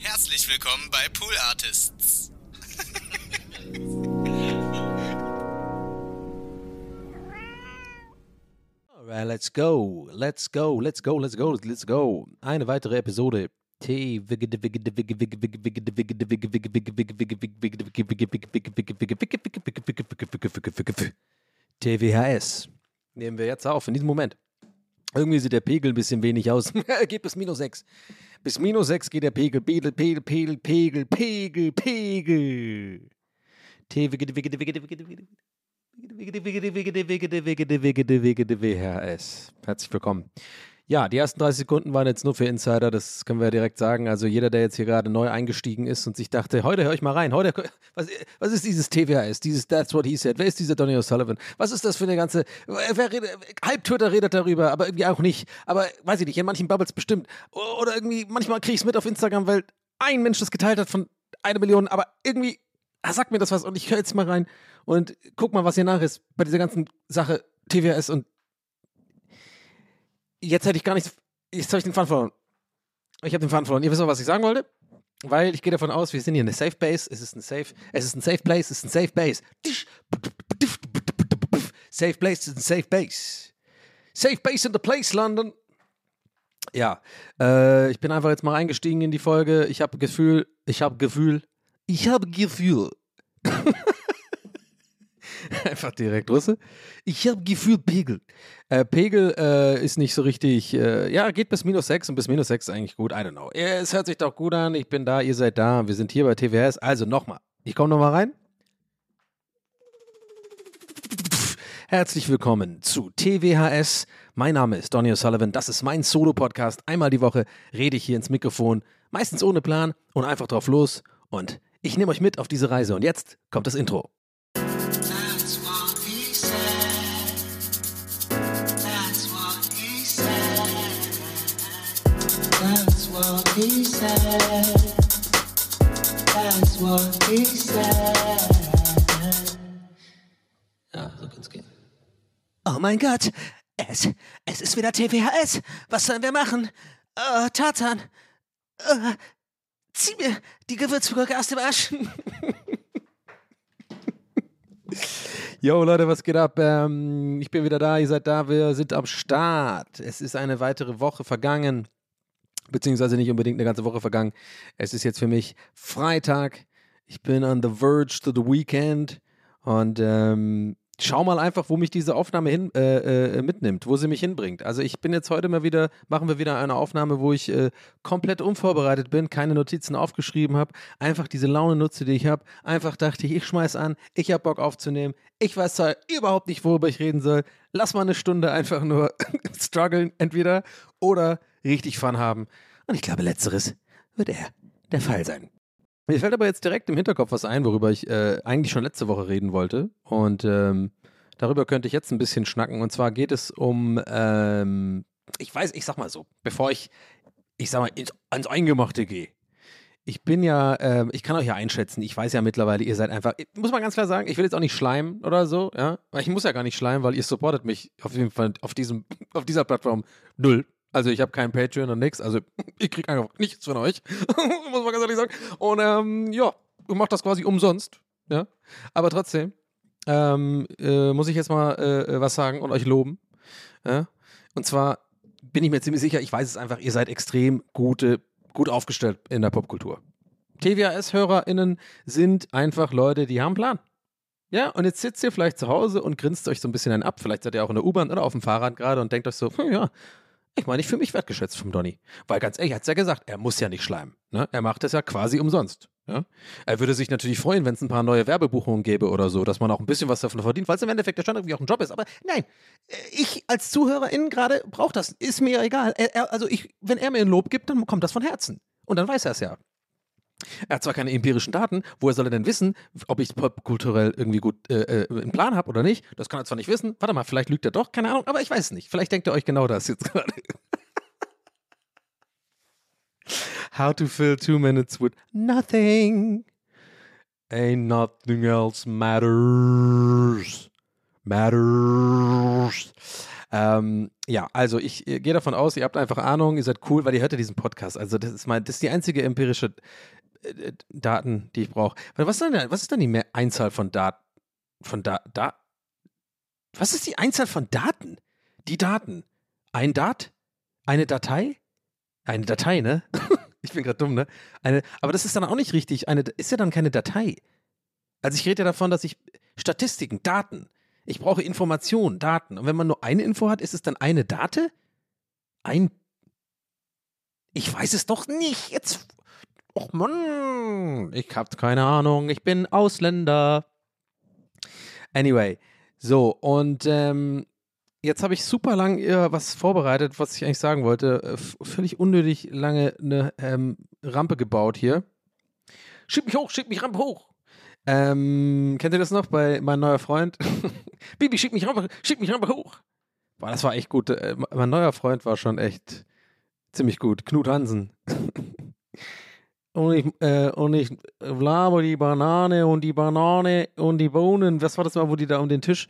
Herzlich willkommen bei Pool Artists. Alright, let's go, let's go, let's go, let's go, let's go. Eine weitere Episode. T TWHS. Nehmen wir jetzt auf, in diesem Moment. Irgendwie sieht der Pegel ein bisschen wenig aus. geht bis minus 6. Bis minus 6 geht der Pegel. Pegel, Pegel, Pegel, Pegel, Pegel, Pegel. TWHS. Herzlich willkommen. Ja, die ersten 30 Sekunden waren jetzt nur für Insider, das können wir direkt sagen. Also jeder, der jetzt hier gerade neu eingestiegen ist und sich dachte, heute höre ich mal rein, heute, was, was ist dieses TWHS, dieses That's What He Said, wer ist dieser Donny O'Sullivan, was ist das für eine ganze, wer redet, halb Twitter redet darüber, aber irgendwie auch nicht, aber weiß ich nicht, in manchen Bubbles bestimmt. Oder irgendwie, manchmal kriege ich es mit auf Instagram, weil ein Mensch das geteilt hat von einer Million, aber irgendwie ah, sagt mir das was und ich höre jetzt mal rein und guck mal, was hier nach ist bei dieser ganzen Sache TWHS und jetzt hätte ich gar nicht. Jetzt habe ich den Faden verloren. Ich habe den Faden verloren. Ihr wisst noch, was ich sagen wollte? Weil ich gehe davon aus, wir sind hier in der Safe Base. Es ist ein Safe. Es ist ein Safe Place. Es ist ein Safe Base. Safe Place ist ein Safe Base. Safe Base in the place, London. Ja, äh, ich bin einfach jetzt mal eingestiegen in die Folge. Ich habe Gefühl, ich habe Gefühl, ich habe Gefühl. Einfach direkt Russe. Ich habe Gefühl Pegel. Äh, Pegel äh, ist nicht so richtig, äh, ja, geht bis minus 6 und bis minus 6 ist eigentlich gut. I don't know. Es hört sich doch gut an. Ich bin da, ihr seid da. Wir sind hier bei TWS. Also nochmal. Ich komme nochmal rein. Herzlich willkommen zu TWHS. Mein Name ist Donny O'Sullivan. Das ist mein Solo-Podcast. Einmal die Woche rede ich hier ins Mikrofon. Meistens ohne Plan und einfach drauf los. Und ich nehme euch mit auf diese Reise. Und jetzt kommt das Intro. He said. That's what he said. Ja, so kann's gehen. Oh mein Gott, es, es ist wieder TWHS. Was sollen wir machen? Äh, Tarzan, äh, zieh mir die Gewürzgurke aus dem Arsch. Yo Leute, was geht ab? Ähm, ich bin wieder da, ihr seid da, wir sind am Start. Es ist eine weitere Woche vergangen, beziehungsweise nicht unbedingt eine ganze Woche vergangen. Es ist jetzt für mich Freitag. Ich bin on the verge to the weekend und ähm, schau mal einfach, wo mich diese Aufnahme hin, äh, äh, mitnimmt, wo sie mich hinbringt. Also ich bin jetzt heute mal wieder, machen wir wieder eine Aufnahme, wo ich äh, komplett unvorbereitet bin, keine Notizen aufgeschrieben habe, einfach diese Laune nutze, die ich habe. Einfach dachte ich, ich schmeiß an, ich habe Bock aufzunehmen. Ich weiß zwar überhaupt nicht, worüber ich reden soll. Lass mal eine Stunde einfach nur strugglen, entweder oder richtig Fun haben. Und ich glaube, letzteres wird eher der Fall sein. Mir fällt aber jetzt direkt im Hinterkopf was ein, worüber ich äh, eigentlich schon letzte Woche reden wollte. Und ähm, darüber könnte ich jetzt ein bisschen schnacken. Und zwar geht es um, ähm, ich weiß, ich sag mal so, bevor ich, ich sag mal, ins, ans Eingemachte gehe. Ich bin ja, ähm, ich kann euch ja einschätzen, ich weiß ja mittlerweile, ihr seid einfach, muss man ganz klar sagen, ich will jetzt auch nicht schleimen oder so, ja. Ich muss ja gar nicht schleimen, weil ihr supportet mich auf jeden Fall auf diesem, auf dieser Plattform null. Also ich habe kein Patreon und nix. Also ich krieg einfach nichts von euch. Muss man ganz ehrlich sagen. Und ähm, ja, ich mache das quasi umsonst. Ja. Aber trotzdem ähm, äh, muss ich jetzt mal äh, was sagen und euch loben. Ja? Und zwar bin ich mir ziemlich sicher, ich weiß es einfach, ihr seid extrem gute, gut aufgestellt in der Popkultur. TWAS-HörerInnen sind einfach Leute, die haben einen Plan. Ja, und jetzt sitzt ihr vielleicht zu Hause und grinst euch so ein bisschen einen ab. Vielleicht seid ihr auch in der U-Bahn oder auf dem Fahrrad gerade und denkt euch so, hm, ja, ich meine, ich fühle mich wertgeschätzt vom Donny. Weil ganz ehrlich, er hat ja gesagt, er muss ja nicht schleimen. Ne? Er macht das ja quasi umsonst. Ja? Er würde sich natürlich freuen, wenn es ein paar neue Werbebuchungen gäbe oder so, dass man auch ein bisschen was davon verdient, weil es im Endeffekt ja schon irgendwie auch ein Job ist. Aber nein, äh, ich als Zuhörerin gerade brauche das. Ist mir egal. Er, er, also ich, wenn er mir ein Lob gibt, dann kommt das von Herzen. Und dann weiß er es ja. Er hat zwar keine empirischen Daten, woher soll er denn wissen, ob ich popkulturell irgendwie gut äh, äh, einen Plan habe oder nicht? Das kann er zwar nicht wissen. Warte mal, vielleicht lügt er doch, keine Ahnung, aber ich weiß es nicht. Vielleicht denkt er euch genau das jetzt gerade. How to fill two minutes with nothing. Ain't nothing else matters. Matters. Ähm, ja, also ich äh, gehe davon aus, ihr habt einfach Ahnung, ihr seid cool, weil ihr hört ja diesen Podcast. Also das ist mein, das ist die einzige empirische äh, Daten, die ich brauche. Was, was ist denn die Einzahl von Daten? Von da, da. Was ist die Einzahl von Daten? Die Daten. Ein Dat? Eine Datei? Eine Datei, ne? ich bin gerade dumm, ne? Eine, aber das ist dann auch nicht richtig. Eine, ist ja dann keine Datei. Also ich rede ja davon, dass ich Statistiken, Daten. Ich brauche Informationen, Daten. Und wenn man nur eine Info hat, ist es dann eine Date? Ein. Ich weiß es doch nicht. Jetzt. Och Mann. Ich hab keine Ahnung. Ich bin Ausländer. Anyway. So, und ähm, jetzt habe ich super lang äh, was vorbereitet, was ich eigentlich sagen wollte. Äh, völlig unnötig lange eine ähm, Rampe gebaut hier. Schieb mich hoch, schieb mich Rampe hoch. Ähm, kennt ihr das noch bei mein neuer Freund? Bibi, schieb mich Rampe, schieb mich Rampe hoch. Boah, das war echt gut. Äh, mein neuer Freund war schon echt ziemlich gut. Knut Hansen. und ich, äh, und ich laber die Banane und die Banane und die Bohnen. Was war das mal, wo die da um den Tisch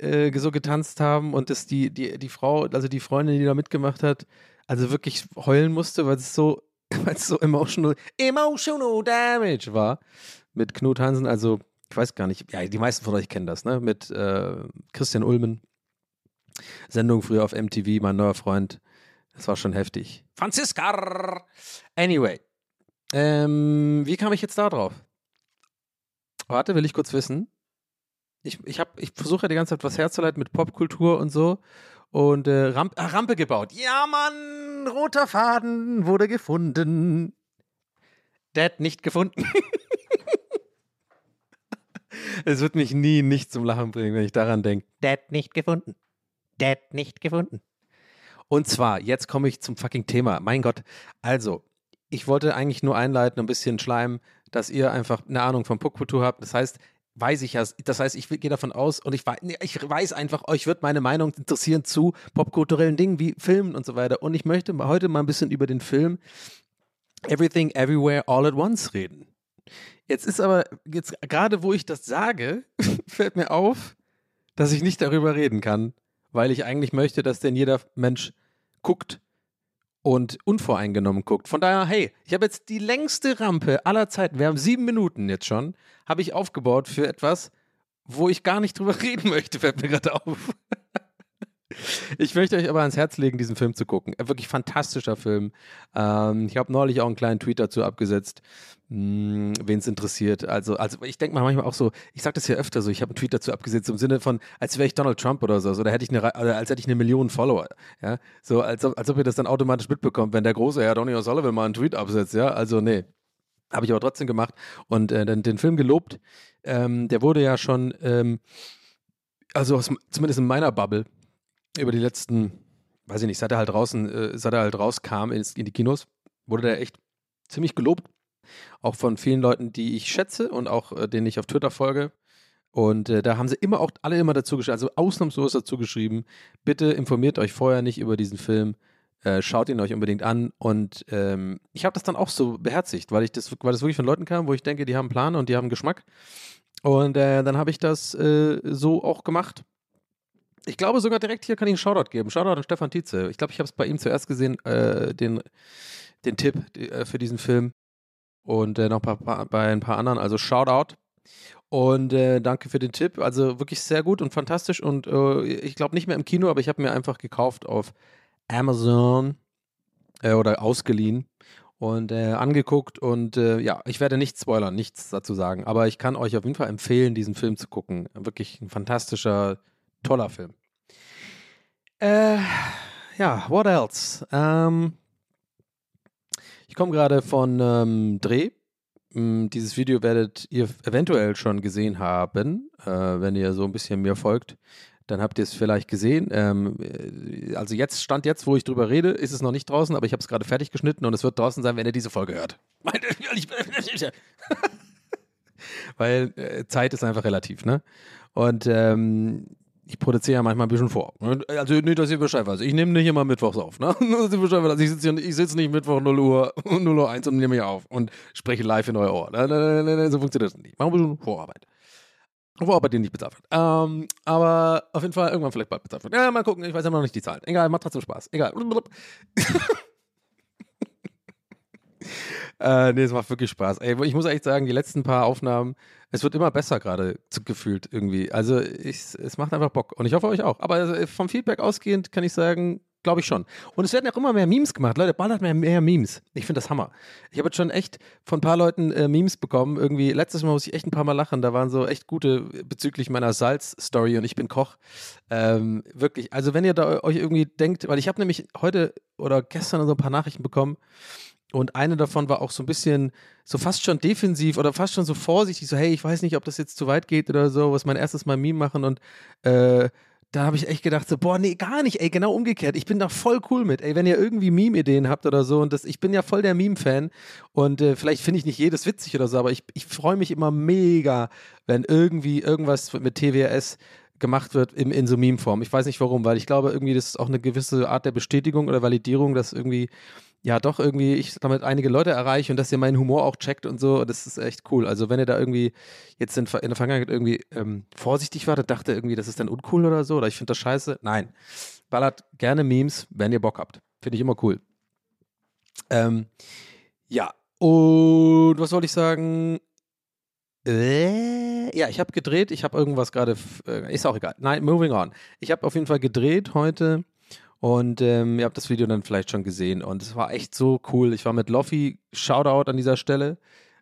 äh, so getanzt haben und das die, die, die Frau, also die Freundin, die da mitgemacht hat, also wirklich heulen musste, weil es so, weil so emotional, emotional damage war mit Knut Hansen. Also, ich weiß gar nicht, ja, die meisten von euch kennen das, ne? Mit äh, Christian Ulmen. Sendung früher auf MTV, mein neuer Freund. Das war schon heftig. Franziska! Anyway. Ähm, wie kam ich jetzt da drauf? Warte, will ich kurz wissen. Ich, ich, hab- ich versuche ja die ganze Zeit was herzuleiten mit Popkultur und so. Und äh, Ramp, ah, Rampe gebaut. Ja, Mann, roter Faden wurde gefunden. Dad nicht gefunden. es wird mich nie nicht zum Lachen bringen, wenn ich daran denke. Dad nicht gefunden. Dad nicht gefunden. Und zwar, jetzt komme ich zum fucking Thema. Mein Gott. Also, ich wollte eigentlich nur einleiten, ein bisschen schleimen, dass ihr einfach eine Ahnung von Popkultur habt. Das heißt, weiß ich ja, das heißt, ich gehe davon aus und ich weiß, ich weiß einfach, euch wird meine Meinung interessieren zu popkulturellen Dingen wie Filmen und so weiter. Und ich möchte heute mal ein bisschen über den Film Everything Everywhere All at Once reden. Jetzt ist aber, jetzt gerade wo ich das sage, fällt mir auf, dass ich nicht darüber reden kann, weil ich eigentlich möchte, dass denn jeder Mensch guckt und unvoreingenommen guckt. Von daher, hey, ich habe jetzt die längste Rampe aller Zeiten, wir haben sieben Minuten jetzt schon, habe ich aufgebaut für etwas, wo ich gar nicht drüber reden möchte, fällt mir gerade auf. Ich möchte euch aber ans Herz legen, diesen Film zu gucken. Ein wirklich fantastischer Film. Ähm, ich habe neulich auch einen kleinen Tweet dazu abgesetzt, wen es interessiert. Also, also ich denke mal manchmal auch so, ich sage das ja öfter so, ich habe einen Tweet dazu abgesetzt im Sinne von, als wäre ich Donald Trump oder so, da hätte ich eine, oder als hätte ich eine Million Follower. Ja, so als ob, als ob ihr das dann automatisch mitbekommt, wenn der große Herr Donny O'Sullivan mal einen Tweet absetzt. Ja, also nee. Habe ich aber trotzdem gemacht und äh, den, den Film gelobt. Ähm, der wurde ja schon, ähm, also aus, zumindest in meiner Bubble, über die letzten, weiß ich nicht, seit er halt draußen, äh, seit er halt rauskam ins, in die Kinos, wurde der echt ziemlich gelobt. Auch von vielen Leuten, die ich schätze und auch äh, denen ich auf Twitter folge. Und äh, da haben sie immer auch alle immer dazu geschrieben, also ausnahmslos dazu geschrieben, bitte informiert euch vorher nicht über diesen Film, äh, schaut ihn euch unbedingt an. Und ähm, ich habe das dann auch so beherzigt, weil ich das, weil das wirklich von Leuten kam, wo ich denke, die haben einen Plan und die haben Geschmack. Und äh, dann habe ich das äh, so auch gemacht. Ich glaube sogar direkt hier kann ich einen Shoutout geben. Shoutout an Stefan Tietze. Ich glaube, ich habe es bei ihm zuerst gesehen, äh, den, den Tipp die, äh, für diesen Film. Und äh, noch paar, bei ein paar anderen. Also Shoutout. Und äh, danke für den Tipp. Also wirklich sehr gut und fantastisch. Und äh, ich glaube nicht mehr im Kino, aber ich habe mir einfach gekauft auf Amazon äh, oder ausgeliehen und äh, angeguckt und äh, ja, ich werde nichts spoilern, nichts dazu sagen, aber ich kann euch auf jeden Fall empfehlen, diesen Film zu gucken. Wirklich ein fantastischer, toller Film. Äh, ja, what else? Ähm, ich komme gerade von ähm, Dreh. Mm, Dieses Video werdet ihr eventuell schon gesehen haben, äh, wenn ihr so ein bisschen mir folgt. Dann habt ihr es vielleicht gesehen. Ähm, äh, also jetzt, Stand jetzt, wo ich drüber rede, ist es noch nicht draußen, aber ich habe es gerade fertig geschnitten und es wird draußen sein, wenn ihr diese Folge hört. Weil äh, Zeit ist einfach relativ, ne? Und ähm, ich produziere ja manchmal ein bisschen vor. Also nicht, dass ihr Bescheid weiß. Ich nehme nicht immer mittwochs auf. Ne? Ich sitze sitze nicht Mittwoch 0 Uhr, 0 Uhr 1 und nehme hier auf und spreche live in euer Ohr. Nein, nein, so funktioniert das nicht. Machen wir schon Vorarbeit. Vorarbeit, die nicht bezahlt wird. Ähm, aber auf jeden Fall irgendwann vielleicht bald bezahlt wird. Ja, mal gucken. Ich weiß ja noch nicht die Zahlen. Egal, macht trotzdem Spaß. Egal. Äh, nee, es macht wirklich Spaß. Ey, ich muss echt sagen, die letzten paar Aufnahmen, es wird immer besser gerade gefühlt irgendwie. Also ich, es macht einfach Bock. Und ich hoffe euch auch. Aber also, vom Feedback ausgehend kann ich sagen, glaube ich schon. Und es werden auch immer mehr Memes gemacht. Leute, ballert mehr, mehr Memes. Ich finde das Hammer. Ich habe jetzt schon echt von ein paar Leuten äh, Memes bekommen. Irgendwie, letztes Mal muss ich echt ein paar Mal lachen. Da waren so echt gute bezüglich meiner Salz-Story und ich bin Koch. Ähm, wirklich. Also wenn ihr da euch irgendwie denkt, weil ich habe nämlich heute oder gestern so ein paar Nachrichten bekommen, und eine davon war auch so ein bisschen, so fast schon defensiv oder fast schon so vorsichtig, so, hey, ich weiß nicht, ob das jetzt zu weit geht oder so, was mein erstes Mal Meme machen. Und äh, da habe ich echt gedacht, so, boah, nee, gar nicht, ey, genau umgekehrt. Ich bin da voll cool mit, ey, wenn ihr irgendwie Meme-Ideen habt oder so. Und das, ich bin ja voll der Meme-Fan. Und äh, vielleicht finde ich nicht jedes witzig oder so, aber ich, ich freue mich immer mega, wenn irgendwie irgendwas mit TWS gemacht wird in, in so Meme-Form. Ich weiß nicht warum, weil ich glaube, irgendwie, das ist auch eine gewisse Art der Bestätigung oder Validierung, dass irgendwie ja doch irgendwie ich damit einige Leute erreiche und dass ihr meinen Humor auch checkt und so, das ist echt cool. Also wenn ihr da irgendwie jetzt in, in der Vergangenheit irgendwie ähm, vorsichtig wartet, dachte irgendwie, das ist dann uncool oder so, oder ich finde das scheiße. Nein. Ballert gerne Memes, wenn ihr Bock habt. Finde ich immer cool. Ähm, ja, und was wollte ich sagen? Äh, ja, ich habe gedreht, ich habe irgendwas gerade, äh, ist auch egal. Nein, moving on. Ich habe auf jeden Fall gedreht heute und ähm, ihr habt das Video dann vielleicht schon gesehen und es war echt so cool. Ich war mit Loffi, Shoutout an dieser Stelle.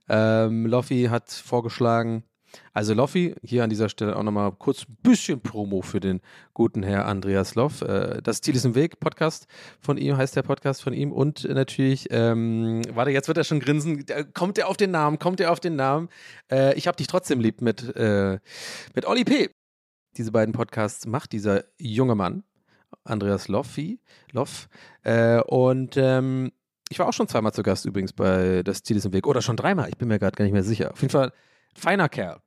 Ähm, Loffi hat vorgeschlagen, also Loffi, hier an dieser Stelle auch nochmal kurz ein bisschen Promo für den guten Herr Andreas Loff. Äh, das Ziel ist im Weg, Podcast von ihm, heißt der Podcast von ihm. Und natürlich, ähm, warte, jetzt wird er schon grinsen. Kommt er auf den Namen? Kommt er auf den Namen? Äh, ich hab dich trotzdem lieb mit, äh, mit Olli P. Diese beiden Podcasts macht dieser junge Mann, Andreas Loffi, Loff. Äh, und ähm, ich war auch schon zweimal zu Gast übrigens bei Das Ziel ist im Weg. Oder schon dreimal, ich bin mir gerade gar nicht mehr sicher. Auf jeden Fall feiner Kerl.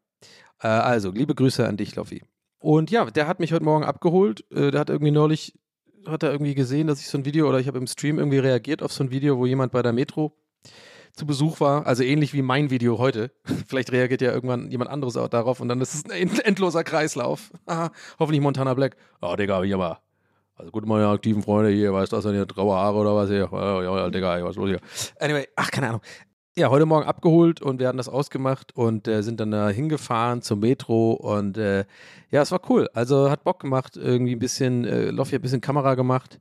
Äh, also, liebe Grüße an dich, Loffi. Und ja, der hat mich heute Morgen abgeholt. Äh, der hat irgendwie neulich, hat er irgendwie gesehen, dass ich so ein Video oder ich habe im Stream irgendwie reagiert auf so ein Video, wo jemand bei der Metro zu Besuch war. Also ähnlich wie mein Video heute. Vielleicht reagiert ja irgendwann jemand anderes auch darauf und dann ist es ein end- endloser Kreislauf. Hoffentlich Montana Black. Oh, Digga, hier mal. Also gut, meine aktiven Freunde hier, weißt du, hast du hier graue Haare oder was hier? Ja, ja, Digga, was ist los hier? Anyway, ach, keine Ahnung. Ja, heute Morgen abgeholt und wir hatten das ausgemacht und äh, sind dann da hingefahren zum Metro und äh, ja, es war cool. Also hat Bock gemacht, irgendwie ein bisschen, äh, Loffi hat ein bisschen Kamera gemacht.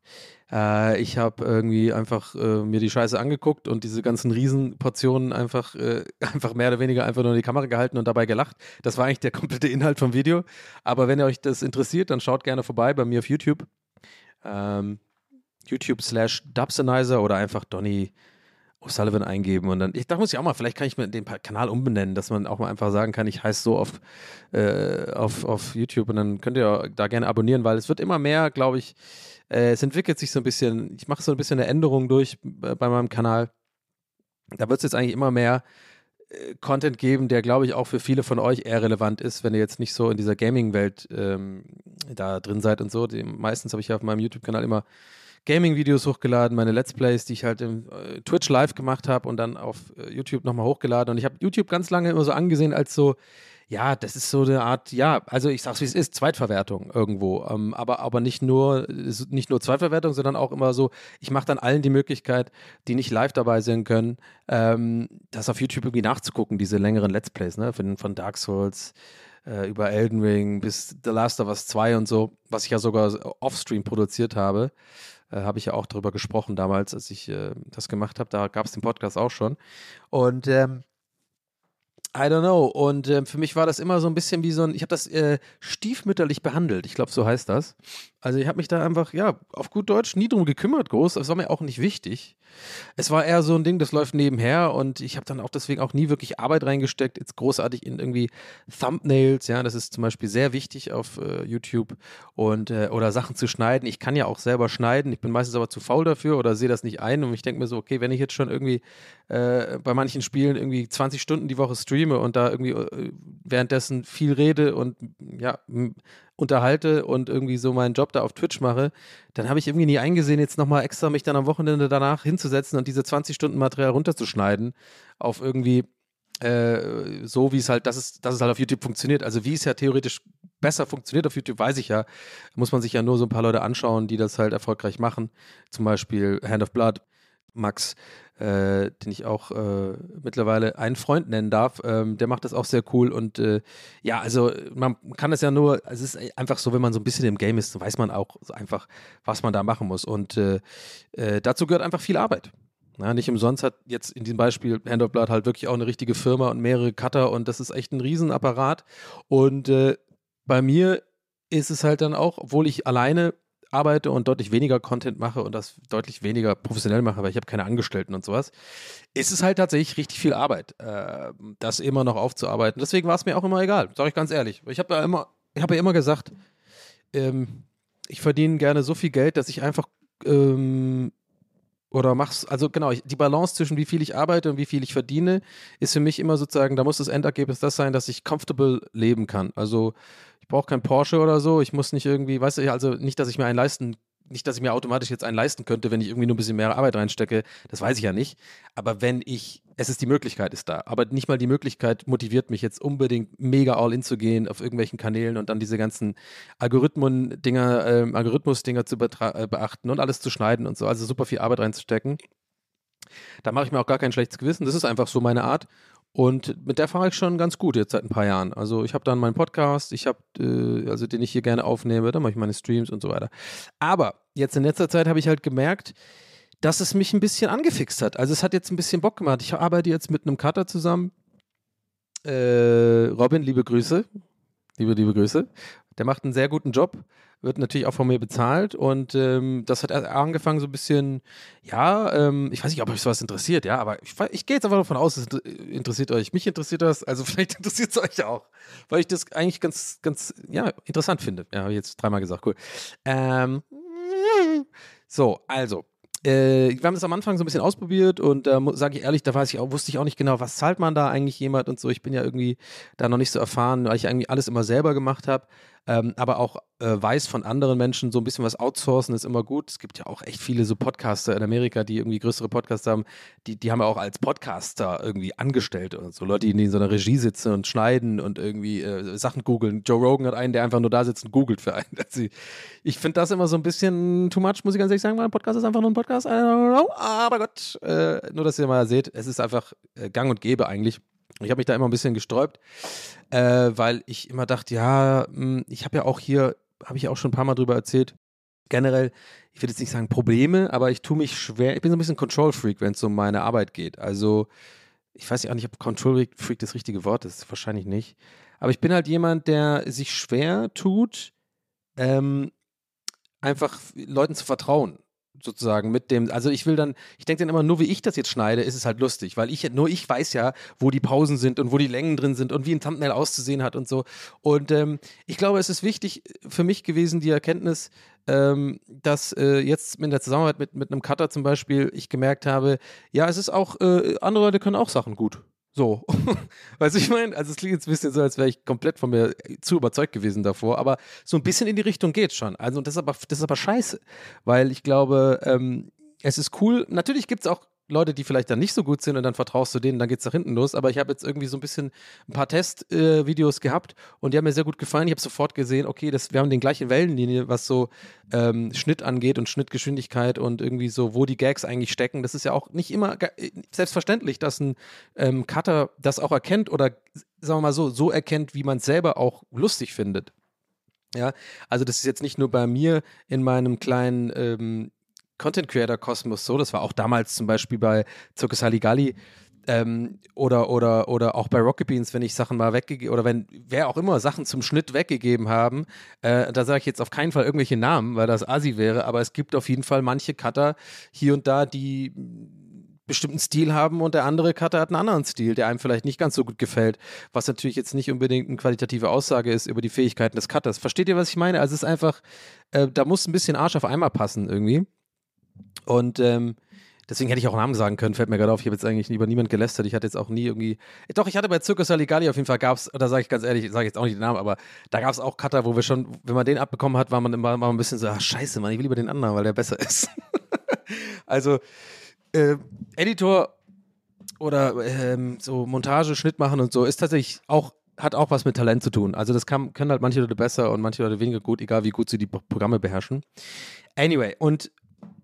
Äh, ich habe irgendwie einfach äh, mir die Scheiße angeguckt und diese ganzen Riesenportionen einfach, äh, einfach mehr oder weniger einfach nur in die Kamera gehalten und dabei gelacht. Das war eigentlich der komplette Inhalt vom Video. Aber wenn ihr euch das interessiert, dann schaut gerne vorbei bei mir auf YouTube. Ähm, YouTube slash Dubsonizer oder einfach Donny O'Sullivan eingeben und dann, ich da muss ich auch mal, vielleicht kann ich mir den Kanal umbenennen, dass man auch mal einfach sagen kann, ich heiße so auf, äh, auf, auf YouTube und dann könnt ihr da gerne abonnieren, weil es wird immer mehr, glaube ich, äh, es entwickelt sich so ein bisschen, ich mache so ein bisschen eine Änderung durch äh, bei meinem Kanal. Da wird es jetzt eigentlich immer mehr Content geben, der, glaube ich, auch für viele von euch eher relevant ist, wenn ihr jetzt nicht so in dieser Gaming-Welt ähm, da drin seid und so. Die, meistens habe ich ja auf meinem YouTube-Kanal immer Gaming-Videos hochgeladen, meine Let's Plays, die ich halt im äh, Twitch live gemacht habe und dann auf äh, YouTube nochmal hochgeladen. Und ich habe YouTube ganz lange immer so angesehen als so, ja, das ist so eine Art, ja, also ich sag's wie es ist, Zweitverwertung irgendwo. Ähm, aber, aber nicht nur, ist nicht nur Zweitverwertung, sondern auch immer so, ich mache dann allen die Möglichkeit, die nicht live dabei sein können, ähm, das auf YouTube irgendwie nachzugucken, diese längeren Let's Plays, ne? Von, von Dark Souls äh, über Elden Ring bis The Last of Us 2 und so, was ich ja sogar offstream produziert habe. Äh, habe ich ja auch darüber gesprochen damals, als ich äh, das gemacht habe. Da gab es den Podcast auch schon. Und ähm, I don't know. Und äh, für mich war das immer so ein bisschen wie so ein, ich habe das äh, stiefmütterlich behandelt. Ich glaube, so heißt das. Also ich habe mich da einfach, ja, auf gut Deutsch nie drum gekümmert, groß. Das war mir auch nicht wichtig. Es war eher so ein Ding, das läuft nebenher und ich habe dann auch deswegen auch nie wirklich Arbeit reingesteckt, jetzt großartig in irgendwie Thumbnails, ja, das ist zum Beispiel sehr wichtig auf äh, YouTube und äh, oder Sachen zu schneiden. Ich kann ja auch selber schneiden, ich bin meistens aber zu faul dafür oder sehe das nicht ein und ich denke mir so, okay, wenn ich jetzt schon irgendwie äh, bei manchen Spielen irgendwie 20 Stunden die Woche streame und da irgendwie äh, währenddessen viel rede und ja, unterhalte und irgendwie so meinen Job da auf Twitch mache, dann habe ich irgendwie nie eingesehen, jetzt nochmal extra mich dann am Wochenende danach hinzusetzen und diese 20 Stunden Material runterzuschneiden auf irgendwie äh, so, wie es halt, dass es, dass es halt auf YouTube funktioniert. Also wie es ja theoretisch besser funktioniert auf YouTube, weiß ich ja. Muss man sich ja nur so ein paar Leute anschauen, die das halt erfolgreich machen. Zum Beispiel Hand of Blood, Max, äh, den ich auch äh, mittlerweile einen Freund nennen darf. Ähm, der macht das auch sehr cool und äh, ja, also man kann es ja nur, es ist einfach so, wenn man so ein bisschen im Game ist, weiß man auch so einfach, was man da machen muss und äh, äh, dazu gehört einfach viel Arbeit. Ja, nicht umsonst hat jetzt in diesem Beispiel Hand of Blood halt wirklich auch eine richtige Firma und mehrere Cutter und das ist echt ein Riesenapparat und äh, bei mir ist es halt dann auch, obwohl ich alleine arbeite und deutlich weniger Content mache und das deutlich weniger professionell mache, weil ich habe keine Angestellten und sowas, ist es halt tatsächlich richtig viel Arbeit, äh, das immer noch aufzuarbeiten. Deswegen war es mir auch immer egal, sage ich ganz ehrlich. Ich habe ja immer, ich habe ja immer gesagt, ähm, ich verdiene gerne so viel Geld, dass ich einfach ähm, oder mach's, also genau, die Balance zwischen wie viel ich arbeite und wie viel ich verdiene, ist für mich immer sozusagen, da muss das Endergebnis das sein, dass ich comfortable leben kann. Also brauche kein Porsche oder so. Ich muss nicht irgendwie, weißt du, also nicht, dass ich mir einen leisten, nicht, dass ich mir automatisch jetzt einen leisten könnte, wenn ich irgendwie nur ein bisschen mehr Arbeit reinstecke. Das weiß ich ja nicht. Aber wenn ich, es ist die Möglichkeit, ist da. Aber nicht mal die Möglichkeit motiviert mich jetzt unbedingt mega all in zu gehen auf irgendwelchen Kanälen und dann diese ganzen Algorithmen-Dinger, äh, Algorithmus-Dinger zu beachten und alles zu schneiden und so. Also super viel Arbeit reinzustecken. Da mache ich mir auch gar kein schlechtes Gewissen. Das ist einfach so meine Art. Und mit der fahre ich schon ganz gut jetzt seit ein paar Jahren. Also ich habe dann meinen Podcast, ich habe, äh, also den ich hier gerne aufnehme, dann mache ich meine Streams und so weiter. Aber jetzt in letzter Zeit habe ich halt gemerkt, dass es mich ein bisschen angefixt hat. Also es hat jetzt ein bisschen Bock gemacht. Ich arbeite jetzt mit einem Cutter zusammen. Äh, Robin, liebe Grüße. Liebe, liebe Grüße. Der macht einen sehr guten Job wird natürlich auch von mir bezahlt und ähm, das hat angefangen so ein bisschen, ja, ähm, ich weiß nicht, ob euch sowas interessiert, ja, aber ich, ich gehe jetzt einfach davon aus, es interessiert euch. Mich interessiert das, also vielleicht interessiert es euch auch, weil ich das eigentlich ganz, ganz, ja, interessant finde. Ja, habe ich jetzt dreimal gesagt, cool. Ähm, so, also, äh, wir haben das am Anfang so ein bisschen ausprobiert und da äh, sage ich ehrlich, da weiß ich auch, wusste ich auch nicht genau, was zahlt man da eigentlich jemand und so. Ich bin ja irgendwie da noch nicht so erfahren, weil ich eigentlich alles immer selber gemacht habe ähm, aber auch äh, weiß von anderen Menschen, so ein bisschen was outsourcen ist immer gut. Es gibt ja auch echt viele so Podcaster in Amerika, die irgendwie größere Podcasts haben, die, die haben ja auch als Podcaster irgendwie angestellt und so Leute, die in so einer Regie sitzen und schneiden und irgendwie äh, Sachen googeln. Joe Rogan hat einen, der einfach nur da sitzt und googelt für einen. Also ich finde das immer so ein bisschen too much, muss ich ganz ehrlich sagen, weil ein Podcast ist einfach nur ein Podcast. Know. Aber Gott, äh, nur dass ihr mal seht, es ist einfach äh, gang und gäbe eigentlich. Ich habe mich da immer ein bisschen gesträubt, äh, weil ich immer dachte, ja, hm, ich habe ja auch hier, habe ich auch schon ein paar Mal drüber erzählt, generell, ich würde jetzt nicht sagen Probleme, aber ich tue mich schwer, ich bin so ein bisschen Control-Freak, wenn es um meine Arbeit geht. Also, ich weiß auch nicht, ob Control-Freak das richtige Wort ist, wahrscheinlich nicht. Aber ich bin halt jemand, der sich schwer tut, ähm, einfach Leuten zu vertrauen sozusagen mit dem, also ich will dann, ich denke dann immer, nur wie ich das jetzt schneide, ist es halt lustig, weil ich, nur ich weiß ja, wo die Pausen sind und wo die Längen drin sind und wie ein Thumbnail auszusehen hat und so. Und ähm, ich glaube, es ist wichtig für mich gewesen, die Erkenntnis, ähm, dass äh, jetzt in der Zusammenarbeit mit, mit einem Cutter zum Beispiel ich gemerkt habe, ja, es ist auch, äh, andere Leute können auch Sachen gut. So. weißt du, ich meine? Also, es klingt jetzt ein bisschen so, als wäre ich komplett von mir zu überzeugt gewesen davor, aber so ein bisschen in die Richtung geht schon. Also, das ist aber, das ist aber scheiße, weil ich glaube, ähm, es ist cool. Natürlich gibt es auch Leute, die vielleicht dann nicht so gut sind und dann vertraust du denen, dann geht es nach hinten los. Aber ich habe jetzt irgendwie so ein bisschen ein paar Testvideos äh, gehabt und die haben mir sehr gut gefallen. Ich habe sofort gesehen, okay, das, wir haben den gleichen Wellenlinie, was so ähm, Schnitt angeht und Schnittgeschwindigkeit und irgendwie so, wo die Gags eigentlich stecken. Das ist ja auch nicht immer selbstverständlich, dass ein ähm, Cutter das auch erkennt oder sagen wir mal so, so erkennt, wie man es selber auch lustig findet. Ja, also das ist jetzt nicht nur bei mir in meinem kleinen ähm, Content Creator Kosmos so. Das war auch damals zum Beispiel bei Circus Halligalli ähm, oder, oder, oder auch bei Rocket Beans, wenn ich Sachen mal weggegeben oder wenn wer auch immer Sachen zum Schnitt weggegeben haben, äh, da sage ich jetzt auf keinen Fall irgendwelche Namen, weil das Asi wäre, aber es gibt auf jeden Fall manche Cutter hier und da, die bestimmten Stil haben und der andere Cutter hat einen anderen Stil, der einem vielleicht nicht ganz so gut gefällt, was natürlich jetzt nicht unbedingt eine qualitative Aussage ist über die Fähigkeiten des Cutters. Versteht ihr, was ich meine? Also es ist einfach, äh, da muss ein bisschen Arsch auf einmal passen irgendwie. Und ähm, Deswegen hätte ich auch Namen sagen können, fällt mir gerade auf. Ich habe jetzt eigentlich über niemand gelästert. Ich hatte jetzt auch nie irgendwie. Doch, ich hatte bei Circus Saligali auf jeden Fall gab es, da sage ich ganz ehrlich, sage jetzt auch nicht den Namen, aber da gab es auch Cutter, wo wir schon, wenn man den abbekommen hat, war man immer, war ein bisschen so, ach scheiße, Mann, ich will lieber den anderen, weil der besser ist. also, äh, Editor oder ähm, so Montage, Schnitt machen und so ist tatsächlich auch hat auch was mit Talent zu tun. Also das kann, können halt manche Leute besser und manche Leute weniger gut, egal wie gut sie die Programme beherrschen. Anyway, und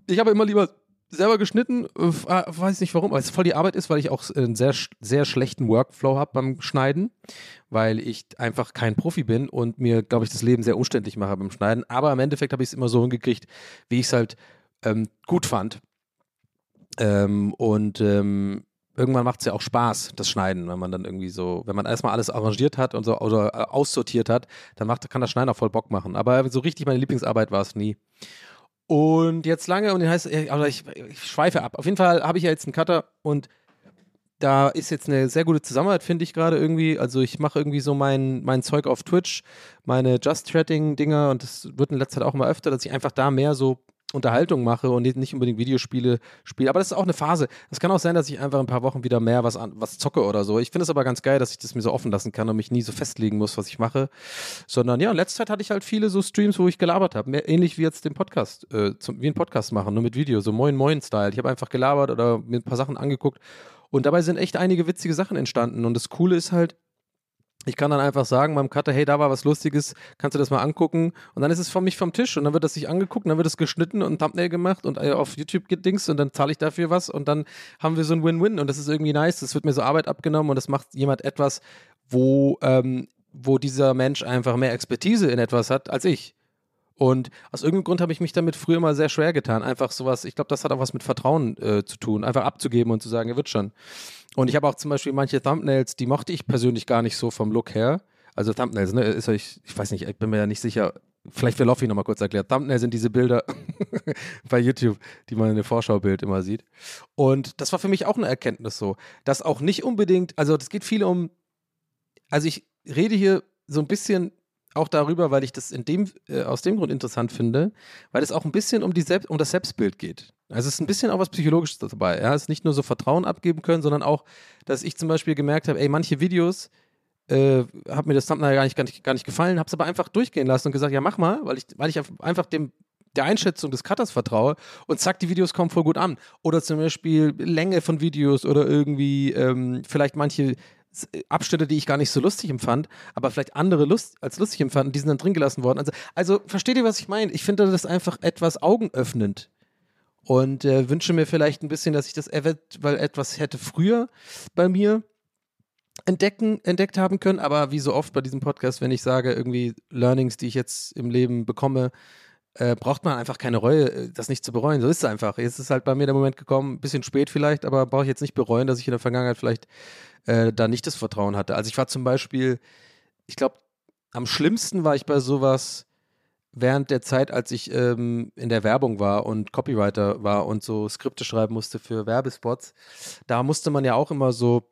ich habe immer lieber selber geschnitten, äh, weiß nicht warum, weil es voll die Arbeit ist, weil ich auch einen sehr, sehr schlechten Workflow habe beim Schneiden, weil ich einfach kein Profi bin und mir, glaube ich, das Leben sehr umständlich mache beim Schneiden. Aber im Endeffekt habe ich es immer so hingekriegt, wie ich es halt ähm, gut fand. Ähm, und ähm, irgendwann macht es ja auch Spaß, das Schneiden, wenn man dann irgendwie so, wenn man erstmal alles arrangiert hat und so oder äh, aussortiert hat, dann macht, kann das Schneiden auch voll Bock machen. Aber so richtig meine Lieblingsarbeit war es nie. Und jetzt lange, und den heißt, also ich, ich schweife ab. Auf jeden Fall habe ich ja jetzt einen Cutter und da ist jetzt eine sehr gute Zusammenarbeit, finde ich gerade irgendwie. Also ich mache irgendwie so mein, mein Zeug auf Twitch, meine Just Threading-Dinger und das wird in letzter Zeit auch immer öfter, dass ich einfach da mehr so Unterhaltung mache und nicht unbedingt Videospiele spiele. Aber das ist auch eine Phase. Es kann auch sein, dass ich einfach ein paar Wochen wieder mehr was, an, was zocke oder so. Ich finde es aber ganz geil, dass ich das mir so offen lassen kann und mich nie so festlegen muss, was ich mache. Sondern ja, in letzter Zeit hatte ich halt viele so Streams, wo ich gelabert habe. Ähnlich wie jetzt den Podcast, äh, zum, wie ein Podcast machen, nur mit Video, so Moin Moin-Style. Ich habe einfach gelabert oder mir ein paar Sachen angeguckt. Und dabei sind echt einige witzige Sachen entstanden. Und das Coole ist halt, ich kann dann einfach sagen beim Cutter, hey, da war was Lustiges, kannst du das mal angucken? Und dann ist es von mich vom Tisch und dann wird das sich angeguckt, und dann wird es geschnitten und Thumbnail gemacht und äh, auf YouTube gedings und dann zahle ich dafür was und dann haben wir so ein Win-Win und das ist irgendwie nice. Das wird mir so Arbeit abgenommen und das macht jemand etwas, wo, ähm, wo dieser Mensch einfach mehr Expertise in etwas hat als ich. Und aus irgendeinem Grund habe ich mich damit früher mal sehr schwer getan. Einfach sowas, ich glaube, das hat auch was mit Vertrauen äh, zu tun. Einfach abzugeben und zu sagen, er wird schon. Und ich habe auch zum Beispiel manche Thumbnails, die mochte ich persönlich gar nicht so vom Look her. Also Thumbnails, ne? Ist ich, ich weiß nicht, ich bin mir ja nicht sicher. Vielleicht wird Loffi nochmal kurz erklärt. Thumbnails sind diese Bilder bei YouTube, die man in dem Vorschaubild immer sieht. Und das war für mich auch eine Erkenntnis so, dass auch nicht unbedingt, also das geht viel um, also ich rede hier so ein bisschen auch darüber, weil ich das in dem, äh, aus dem Grund interessant finde, weil es auch ein bisschen um, die Selbst um das Selbstbild geht. Also es ist ein bisschen auch was Psychologisches dabei. Ja? Es ist nicht nur so Vertrauen abgeben können, sondern auch, dass ich zum Beispiel gemerkt habe, ey, manche Videos, äh, hat mir das Thumbnail gar nicht, gar nicht, gar nicht gefallen, habe es aber einfach durchgehen lassen und gesagt, ja, mach mal, weil ich, weil ich einfach dem der Einschätzung des Cutters vertraue und zack, die Videos kommen voll gut an. Oder zum Beispiel Länge von Videos oder irgendwie ähm, vielleicht manche Abschnitte, die ich gar nicht so lustig empfand, aber vielleicht andere Lust, als lustig empfanden, die sind dann drin gelassen worden. Also, also versteht ihr, was ich meine? Ich finde das einfach etwas augenöffnend und äh, wünsche mir vielleicht ein bisschen, dass ich das eventuell etwas hätte früher bei mir entdecken, entdeckt haben können, aber wie so oft bei diesem Podcast, wenn ich sage, irgendwie Learnings, die ich jetzt im Leben bekomme, äh, braucht man einfach keine Reue, äh, das nicht zu bereuen. So ist es einfach. Jetzt ist halt bei mir der Moment gekommen, ein bisschen spät vielleicht, aber brauche ich jetzt nicht bereuen, dass ich in der Vergangenheit vielleicht äh, da nicht das Vertrauen hatte. Also ich war zum Beispiel, ich glaube, am schlimmsten war ich bei sowas während der Zeit, als ich ähm, in der Werbung war und Copywriter war und so Skripte schreiben musste für Werbespots. Da musste man ja auch immer so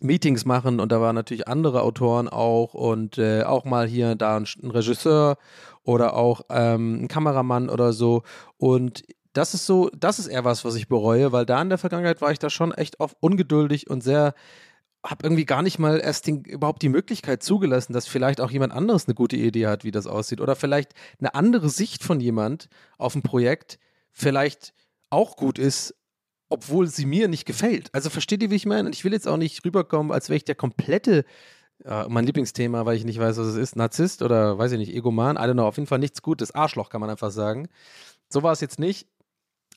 Meetings machen und da waren natürlich andere Autoren auch und äh, auch mal hier da ein, ein Regisseur oder auch ähm, ein Kameramann oder so und das ist so, das ist eher was, was ich bereue, weil da in der Vergangenheit war ich da schon echt oft ungeduldig und sehr habe irgendwie gar nicht mal erst den, überhaupt die Möglichkeit zugelassen, dass vielleicht auch jemand anderes eine gute Idee hat, wie das aussieht oder vielleicht eine andere Sicht von jemand auf ein Projekt vielleicht auch gut ist, obwohl sie mir nicht gefällt. Also versteht ihr, wie ich meine? Und ich will jetzt auch nicht rüberkommen, als wäre ich der komplette, äh, mein Lieblingsthema, weil ich nicht weiß, was es ist, Narzisst oder weiß ich nicht, Egoman, I don't know, auf jeden Fall nichts Gutes, Arschloch kann man einfach sagen. So war es jetzt nicht.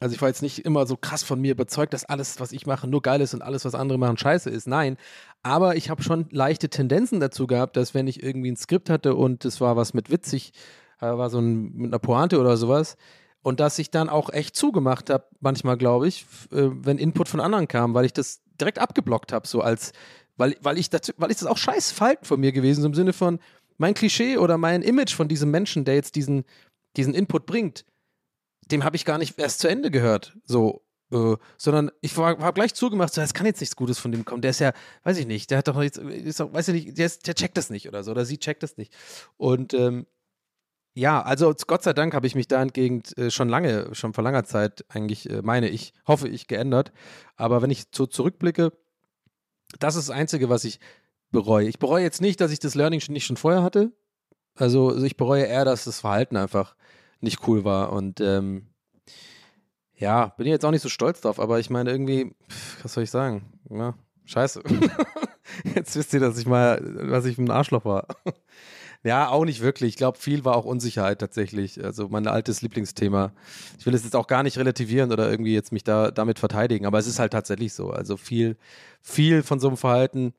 Also ich war jetzt nicht immer so krass von mir überzeugt, dass alles, was ich mache, nur geil ist und alles, was andere machen, scheiße ist. Nein. Aber ich habe schon leichte Tendenzen dazu gehabt, dass wenn ich irgendwie ein Skript hatte und es war was mit witzig, äh, war so ein, mit einer Pointe oder sowas, Und dass ich dann auch echt zugemacht habe, manchmal glaube ich, äh, wenn Input von anderen kam, weil ich das direkt abgeblockt habe, so als, weil, weil ich das, weil ich das auch scheiß Falten von mir gewesen, so im Sinne von mein Klischee oder mein Image von diesem Menschen, der jetzt diesen, diesen Input bringt, dem habe ich gar nicht erst zu Ende gehört. So. Äh, sondern ich war gleich zugemacht, so, es kann jetzt nichts Gutes von dem kommen. Der ist ja, weiß ich nicht, der hat doch jetzt, ist doch, weiß ich nicht, der, ist, der checkt das nicht oder so, oder sie checkt das nicht. Und ähm, ja, also Gott sei Dank habe ich mich dahingehend äh, schon lange, schon vor langer Zeit eigentlich, äh, meine ich, hoffe ich, geändert. Aber wenn ich so zurückblicke, das ist das Einzige, was ich bereue. Ich bereue jetzt nicht, dass ich das Learning nicht schon vorher hatte. Also, also ich bereue eher, dass das Verhalten einfach nicht cool war. Und ähm, ja, bin ich jetzt auch nicht so stolz drauf, aber ich meine irgendwie, was soll ich sagen? Ja, scheiße. jetzt wisst ihr, dass ich mal, was ich ein Arschloch war. Ja, auch nicht wirklich. Ich glaube, viel war auch Unsicherheit tatsächlich. Also mein altes Lieblingsthema. Ich will es jetzt auch gar nicht relativieren oder irgendwie jetzt mich da damit verteidigen, aber es ist halt tatsächlich so. Also viel, viel von so einem Verhalten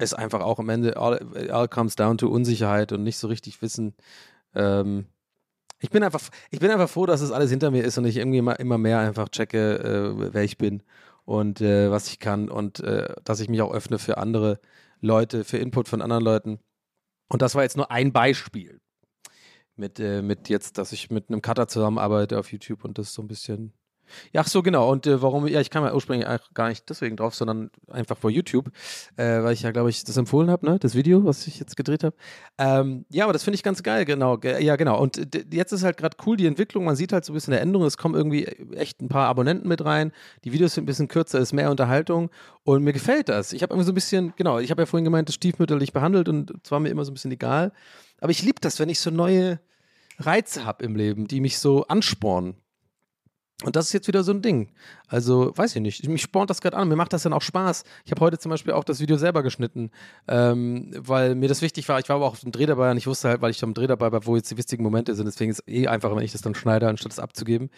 ist einfach auch am Ende all, all comes down to Unsicherheit und nicht so richtig wissen. Ähm, ich bin einfach, ich bin einfach froh, dass es alles hinter mir ist und ich irgendwie immer, immer mehr einfach checke, äh, wer ich bin und äh, was ich kann und äh, dass ich mich auch öffne für andere Leute, für Input von anderen Leuten. Und das war jetzt nur ein Beispiel. Mit, äh, mit jetzt, dass ich mit einem Cutter zusammenarbeite auf YouTube und das so ein bisschen. Ja, ach so, genau. Und äh, warum, ja, ich kam ja ursprünglich gar nicht deswegen drauf, sondern einfach vor YouTube, äh, weil ich ja, glaube ich, das empfohlen habe, ne? Das Video, was ich jetzt gedreht habe. Ähm, ja, aber das finde ich ganz geil, genau. Ge ja, genau. Und äh, jetzt ist halt gerade cool die Entwicklung. Man sieht halt so ein bisschen eine Änderung. Es kommen irgendwie echt ein paar Abonnenten mit rein. Die Videos sind ein bisschen kürzer, ist mehr Unterhaltung. Und mir gefällt das. Ich habe irgendwie so ein bisschen, genau, ich habe ja vorhin gemeint, das stiefmütterlich behandelt und es war mir immer so ein bisschen egal. Aber ich liebe das, wenn ich so neue Reize habe im Leben, die mich so anspornen. Und das ist jetzt wieder so ein Ding. Also, weiß ich nicht. Mich spornt das gerade an. Mir macht das dann auch Spaß. Ich habe heute zum Beispiel auch das Video selber geschnitten, ähm, weil mir das wichtig war. Ich war aber auch auf dem Dreh dabei und ich wusste halt, weil ich am Dreh dabei war, wo jetzt die wichtigen Momente sind. Deswegen ist es eh einfacher, wenn ich das dann schneide, anstatt es abzugeben.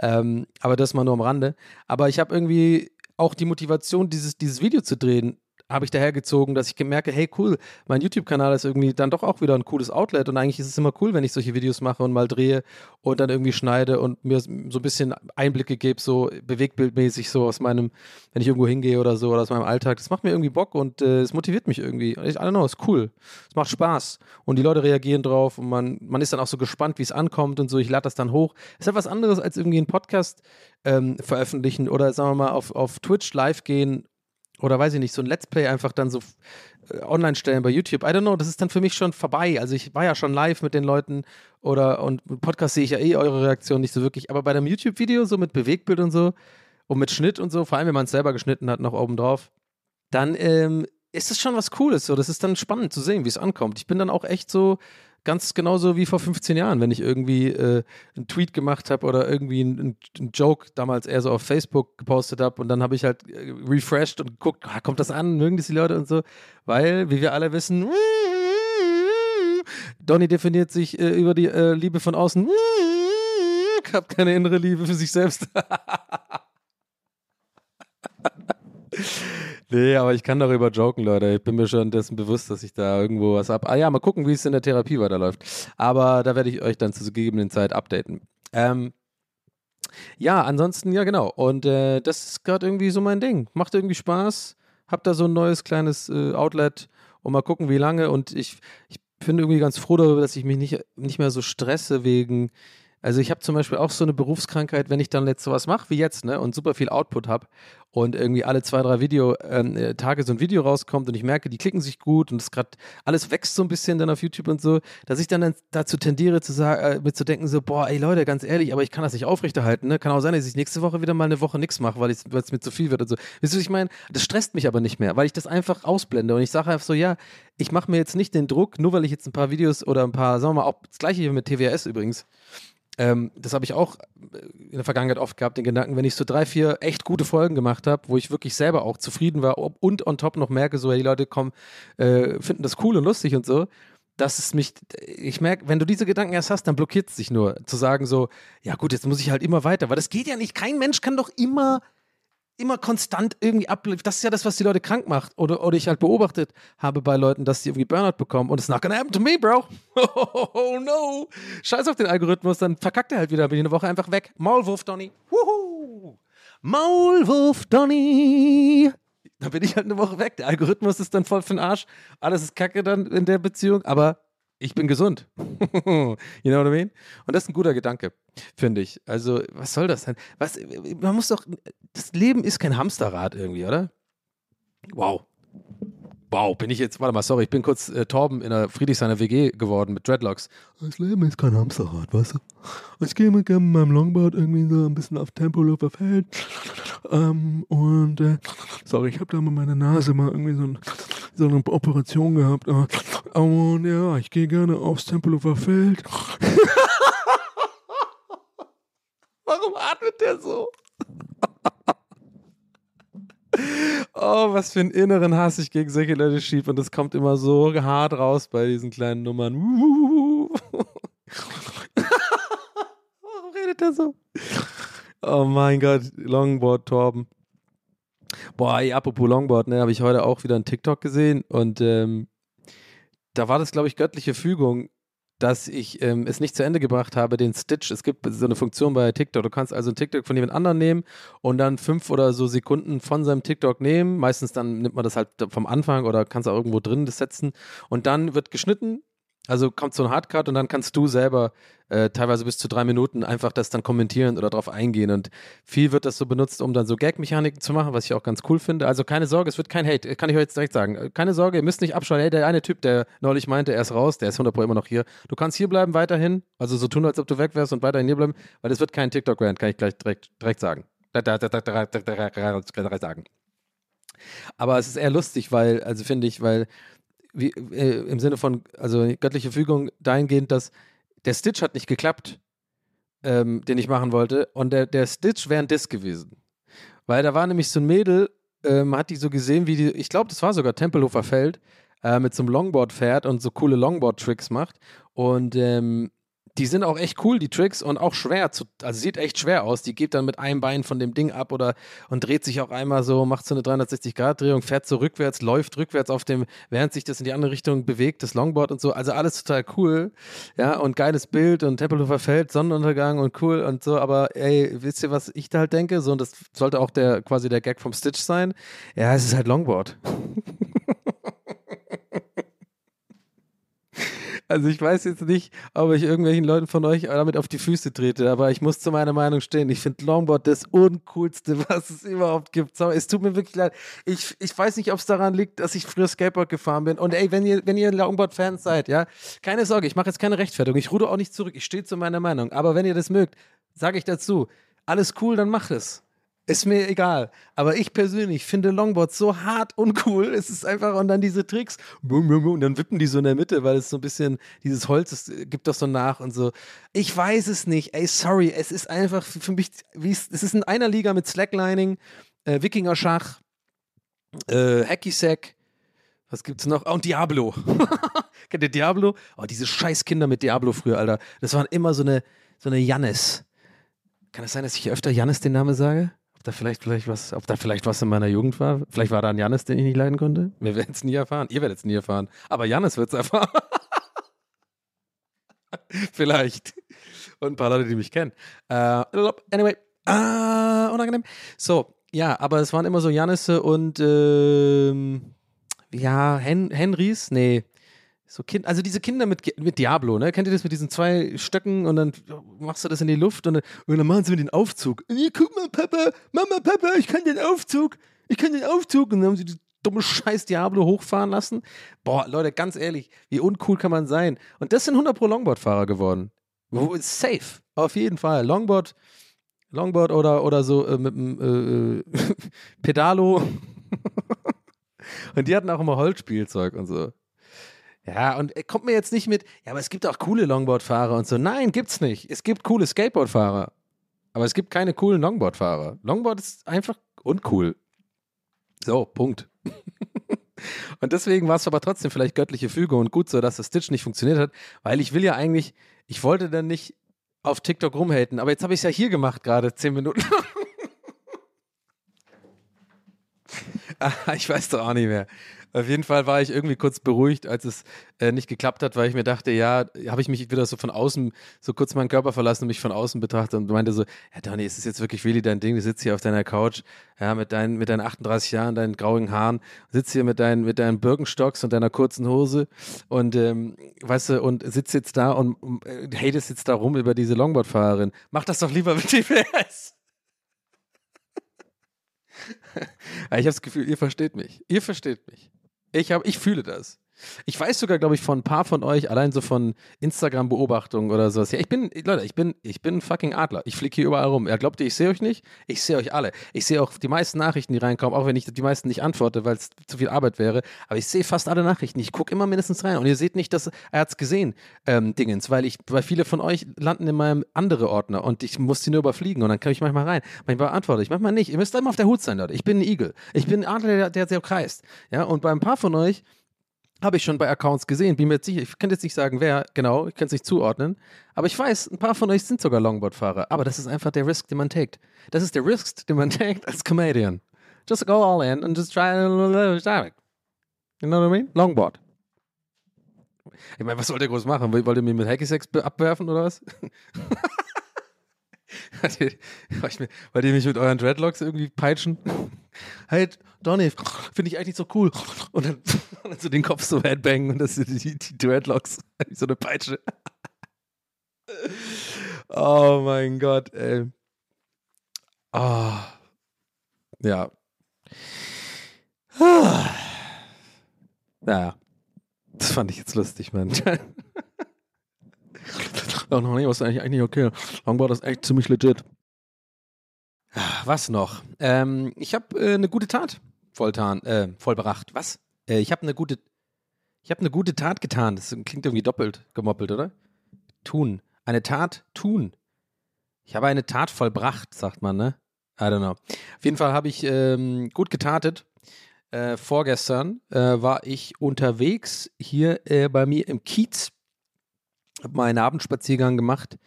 Ähm, aber das mal nur am Rande. Aber ich habe irgendwie auch die Motivation, dieses, dieses Video zu drehen, habe ich dahergezogen, dass ich gemerke, hey cool, mein YouTube-Kanal ist irgendwie dann doch auch wieder ein cooles Outlet und eigentlich ist es immer cool, wenn ich solche Videos mache und mal drehe und dann irgendwie schneide und mir so ein bisschen Einblicke gebe, so bewegtbildmäßig so aus meinem, wenn ich irgendwo hingehe oder so oder aus meinem Alltag. Das macht mir irgendwie Bock und äh, es motiviert mich irgendwie. Ich, I don't know, ist cool. Es macht Spaß und die Leute reagieren drauf und man, man ist dann auch so gespannt, wie es ankommt und so. Ich lade das dann hoch. Ist halt was anderes als irgendwie einen Podcast ähm, veröffentlichen oder sagen wir mal auf, auf Twitch live gehen oder weiß ich nicht, so ein Let's Play einfach dann so äh, online stellen bei YouTube. I don't know, das ist dann für mich schon vorbei. Also ich war ja schon live mit den Leuten oder und Podcast sehe ich ja eh eure Reaktion nicht so wirklich, aber bei einem YouTube-Video so mit Bewegtbild und so und mit Schnitt und so, vor allem wenn man es selber geschnitten hat, noch oben drauf, dann ähm, ist es schon was Cooles. So, das ist dann spannend zu sehen, wie es ankommt. Ich bin dann auch echt so ganz genauso wie vor 15 Jahren, wenn ich irgendwie äh, einen Tweet gemacht habe oder irgendwie einen, einen Joke damals eher so auf Facebook gepostet habe und dann habe ich halt äh, refreshed und geguckt, ah, kommt das an, mögen das die Leute und so, weil, wie wir alle wissen, Donny definiert sich äh, über die äh, Liebe von außen, hat keine innere Liebe für sich selbst. Nee, aber ich kann darüber joken, Leute. Ich bin mir schon dessen bewusst, dass ich da irgendwo was ab. Ah ja, mal gucken, wie es in der Therapie weiterläuft. Aber da werde ich euch dann zur gegebenen Zeit updaten. Ähm, ja, ansonsten, ja, genau. Und äh, das ist gerade irgendwie so mein Ding. Macht irgendwie Spaß. Hab da so ein neues kleines äh, Outlet und mal gucken, wie lange. Und ich, ich bin irgendwie ganz froh darüber, dass ich mich nicht, nicht mehr so stresse wegen. Also ich habe zum Beispiel auch so eine Berufskrankheit, wenn ich dann jetzt sowas mache wie jetzt, ne, und super viel Output habe und irgendwie alle zwei, drei Video, ähm, äh, Tage so ein Video rauskommt und ich merke, die klicken sich gut und es gerade alles wächst so ein bisschen dann auf YouTube und so, dass ich dann, dann dazu tendiere zu sagen, äh, mit zu denken so, boah, ey Leute, ganz ehrlich, aber ich kann das nicht aufrechterhalten, ne? Kann auch sein, dass ich nächste Woche wieder mal eine Woche nichts mache, weil es mir zu viel wird und so. Wisst ihr, was ich meine? Das stresst mich aber nicht mehr, weil ich das einfach ausblende und ich sage einfach so, ja, ich mache mir jetzt nicht den Druck, nur weil ich jetzt ein paar Videos oder ein paar, sagen wir mal, auch das gleiche hier mit TWS übrigens, ähm, das habe ich auch in der Vergangenheit oft gehabt, den Gedanken, wenn ich so drei, vier echt gute Folgen gemacht habe, wo ich wirklich selber auch zufrieden war und on top noch merke, so, hey, die Leute kommen, äh, finden das cool und lustig und so, dass es mich, ich merke, wenn du diese Gedanken erst hast, dann blockiert es dich nur, zu sagen so, ja gut, jetzt muss ich halt immer weiter, weil das geht ja nicht, kein Mensch kann doch immer immer konstant irgendwie abläuft. Das ist ja das, was die Leute krank macht. Oder, oder ich halt beobachtet habe bei Leuten, dass die irgendwie Burnout bekommen. Und it's not gonna happen to me, bro. Oh, no. Scheiß auf den Algorithmus, dann verkackt er halt wieder. Bin ich eine Woche einfach weg. Maulwurf, Donny. Wuhu. Maulwurf, Donny. Dann bin ich halt eine Woche weg. Der Algorithmus ist dann voll für den Arsch. Alles ist kacke dann in der Beziehung. Aber ich bin gesund. you know what I mean? Und das ist ein guter Gedanke, finde ich. Also, was soll das denn? Was, man muss doch, das Leben ist kein Hamsterrad irgendwie, oder? Wow. Wow, bin ich jetzt, warte mal, sorry, ich bin kurz äh, Torben in der Friedrichshainer WG geworden mit Dreadlocks. Das Leben ist kein Hamsterrad, weißt du? Ich gehe mit meinem Longboard irgendwie so ein bisschen auf Tempelhofer Feld. Ähm, und, äh, sorry, ich habe da mal meine Nase mal irgendwie so, ein, so eine Operation gehabt. Äh, und ja, ich gehe gerne aufs Tempelhofer Feld. Warum atmet der so? Oh, was für einen inneren Hass ich gegen solche Leute schieb. Und das kommt immer so hart raus bei diesen kleinen Nummern. Warum redet er so? Oh mein Gott, Longboard Torben. Boah, ey, apropos Longboard, ne, habe ich heute auch wieder einen TikTok gesehen und ähm, da war das, glaube ich, göttliche Fügung, dass ich ähm, es nicht zu Ende gebracht habe, den Stitch. Es gibt so eine Funktion bei TikTok. Du kannst also einen TikTok von jemand anderem nehmen und dann fünf oder so Sekunden von seinem TikTok nehmen. Meistens dann nimmt man das halt vom Anfang oder kannst auch irgendwo drin das setzen. Und dann wird geschnitten also kommt so ein Hardcut und dann kannst du selber äh, teilweise bis zu drei Minuten einfach das dann kommentieren oder drauf eingehen. Und viel wird das so benutzt, um dann so Gag-Mechaniken zu machen, was ich auch ganz cool finde. Also keine Sorge, es wird kein Hate, kann ich euch jetzt direkt sagen. Keine Sorge, ihr müsst nicht abschalten. Hey, der eine Typ, der neulich meinte, er ist raus, der ist 100 Pro immer noch hier. Du kannst hier bleiben weiterhin, also so tun, als ob du weg wärst und weiterhin hier bleiben, weil es wird kein TikTok-Rant, kann ich gleich direkt, direkt sagen. Aber es ist eher lustig, weil, also finde ich, weil wie, äh, im Sinne von, also göttliche Fügung dahingehend, dass der Stitch hat nicht geklappt, ähm, den ich machen wollte. Und der, der Stitch wäre ein Diss gewesen. Weil da war nämlich so ein Mädel, ähm, hat die so gesehen, wie die, ich glaube, das war sogar Tempelhofer Feld, äh, mit so einem Longboard fährt und so coole Longboard-Tricks macht. Und ähm, die sind auch echt cool, die Tricks, und auch schwer zu, also sieht echt schwer aus. Die geht dann mit einem Bein von dem Ding ab oder und dreht sich auch einmal so, macht so eine 360-Grad-Drehung, fährt so rückwärts, läuft rückwärts auf dem, während sich das in die andere Richtung bewegt, das Longboard und so. Also alles total cool. Ja, und geiles Bild und Tempelhofer Feld, Sonnenuntergang und cool und so. Aber ey, wisst ihr, was ich da halt denke? So, und das sollte auch der quasi der Gag vom Stitch sein. Ja, es ist halt Longboard. Also ich weiß jetzt nicht, ob ich irgendwelchen Leuten von euch damit auf die Füße trete, aber ich muss zu meiner Meinung stehen. Ich finde Longboard das uncoolste, was es überhaupt gibt. Es tut mir wirklich leid. Ich, ich weiß nicht, ob es daran liegt, dass ich früher Skateboard gefahren bin. Und ey, wenn ihr, wenn ihr Longboard-Fans seid, ja, keine Sorge, ich mache jetzt keine Rechtfertigung. Ich rude auch nicht zurück. Ich stehe zu meiner Meinung. Aber wenn ihr das mögt, sage ich dazu, alles cool, dann macht es. Ist mir egal. Aber ich persönlich finde Longboards so hart uncool. Es ist einfach, und dann diese Tricks, und dann wippen die so in der Mitte, weil es so ein bisschen, dieses Holz, es gibt doch so nach und so. Ich weiß es nicht. Ey, sorry. Es ist einfach für mich, wie es, es ist in einer Liga mit Slacklining, äh, Wikinger-Schach, äh, Hacky-Sack. Was gibt's noch? Oh, und Diablo. Kennt ihr Diablo? Oh, diese scheiß Kinder mit Diablo früher, Alter. Das waren immer so eine, so eine Jannis. Kann es sein, dass ich öfter Jannis den Namen sage? Da vielleicht, vielleicht was, ob da vielleicht was in meiner Jugend war? Vielleicht war da ein Janis, den ich nicht leiden konnte? Wir werden es nie erfahren. Ihr werdet es nie erfahren. Aber Janis wird es erfahren. vielleicht. Und ein paar Leute, die mich kennen. Uh, anyway. Uh, unangenehm. So, ja, aber es waren immer so Janisse und ähm, ja, Hen Henrys? Nee. So kind, also diese Kinder mit, mit Diablo, ne? Kennt ihr das mit diesen zwei Stöcken und dann machst du das in die Luft und dann, und dann machen sie mit den Aufzug. Hey, guck mal, Papa, Mama, Papa, ich kann den Aufzug, ich kann den Aufzug. Und dann haben sie die dumme Scheiß Diablo hochfahren lassen. Boah, Leute, ganz ehrlich, wie uncool kann man sein? Und das sind 100 pro Longboard-Fahrer geworden. Safe? Auf jeden Fall. Longboard, Longboard oder, oder so äh, mit dem äh, Pedalo. und die hatten auch immer Holzspielzeug und so. Ja, und kommt mir jetzt nicht mit, ja, aber es gibt auch coole Longboard-Fahrer und so. Nein, gibt's nicht. Es gibt coole Skateboard-Fahrer. Aber es gibt keine coolen Longboard-Fahrer. Longboard ist einfach uncool. So, Punkt. und deswegen war es aber trotzdem vielleicht göttliche Füge und gut so, dass das Stitch nicht funktioniert hat, weil ich will ja eigentlich, ich wollte dann nicht auf TikTok rumhaten, aber jetzt habe ich es ja hier gemacht gerade, zehn Minuten. Ah, ich weiß doch auch nicht mehr. Auf jeden Fall war ich irgendwie kurz beruhigt, als es äh, nicht geklappt hat, weil ich mir dachte, ja, habe ich mich wieder so von außen, so kurz meinen Körper verlassen und mich von außen betrachtet und meinte so, ja Donny, ist das jetzt wirklich really dein Ding? Du sitzt hier auf deiner Couch, ja, mit deinen, mit deinen 38 Jahren, deinen grauen Haaren, sitzt hier mit deinen, mit deinen Birkenstocks und deiner kurzen Hose und, ähm, weißt du, und sitzt jetzt da und äh, hatest jetzt da rum über diese Longboard-Fahrerin. Mach das doch lieber mit TPS. ich habe das Gefühl, ihr versteht mich. Ihr versteht mich. Ich, hab, ich fühle das. Ich weiß sogar, glaube ich, von ein paar von euch, allein so von Instagram-Beobachtungen oder sowas. Ja, ich bin, Leute, ich bin, ich bin ein fucking Adler. Ich fliege hier überall rum. Ja, glaubt ihr, ich sehe euch nicht? Ich sehe euch alle. Ich sehe auch die meisten Nachrichten, die reinkommen, auch wenn ich die meisten nicht antworte, weil es zu viel Arbeit wäre. Aber ich sehe fast alle Nachrichten. Ich gucke immer mindestens rein. Und ihr seht nicht, dass er hat es gesehen, ähm, Dingens, weil ich, weil viele von euch landen in meinem andere Ordner und ich muss die nur überfliegen und dann kann ich manchmal rein. Manchmal antworte ich, manchmal nicht. Ihr müsst immer auf der Hut sein, Leute. Ich bin ein Igel. Ich bin ein Adler, der, der, der kreist. Ja, und bei ein paar von euch habe ich schon bei Accounts gesehen, bin mir jetzt sicher, ich kann jetzt nicht sagen, wer genau, ich kann es nicht zuordnen, aber ich weiß, ein paar von euch sind sogar Longboard-Fahrer, aber das ist einfach der Risk, den man takes. Das ist der Risk, den man takes als Comedian. Just go all in and just try to You know what I mean? Longboard. Ich meine, was wollt ihr groß machen? Wollt ihr mich mit Hacky-Sex abwerfen oder was? Wollt ihr mich mit euren Dreadlocks irgendwie peitschen? Halt, Donny, finde ich eigentlich so cool. Und dann, und dann so den Kopf so headbangen und das sind die, die Dreadlocks. Wie so eine Peitsche. Oh mein Gott, ey. Oh. Ja. Naja. Das fand ich jetzt lustig, Mann. Ach, noch nicht, was eigentlich, eigentlich okay. Longboard ist echt ziemlich legit. Was noch? Ähm, ich habe äh, eine gute Tat volltan, äh, vollbracht. Was? Äh, ich habe eine gute, ich habe eine gute Tat getan. Das klingt irgendwie doppelt gemoppelt, oder? Tun. Eine Tat tun. Ich habe eine Tat vollbracht, sagt man, ne? I don't know. Auf jeden Fall habe ich ähm, gut getatet. Äh, vorgestern äh, war ich unterwegs hier äh, bei mir im Kiez habe mal einen Abendspaziergang gemacht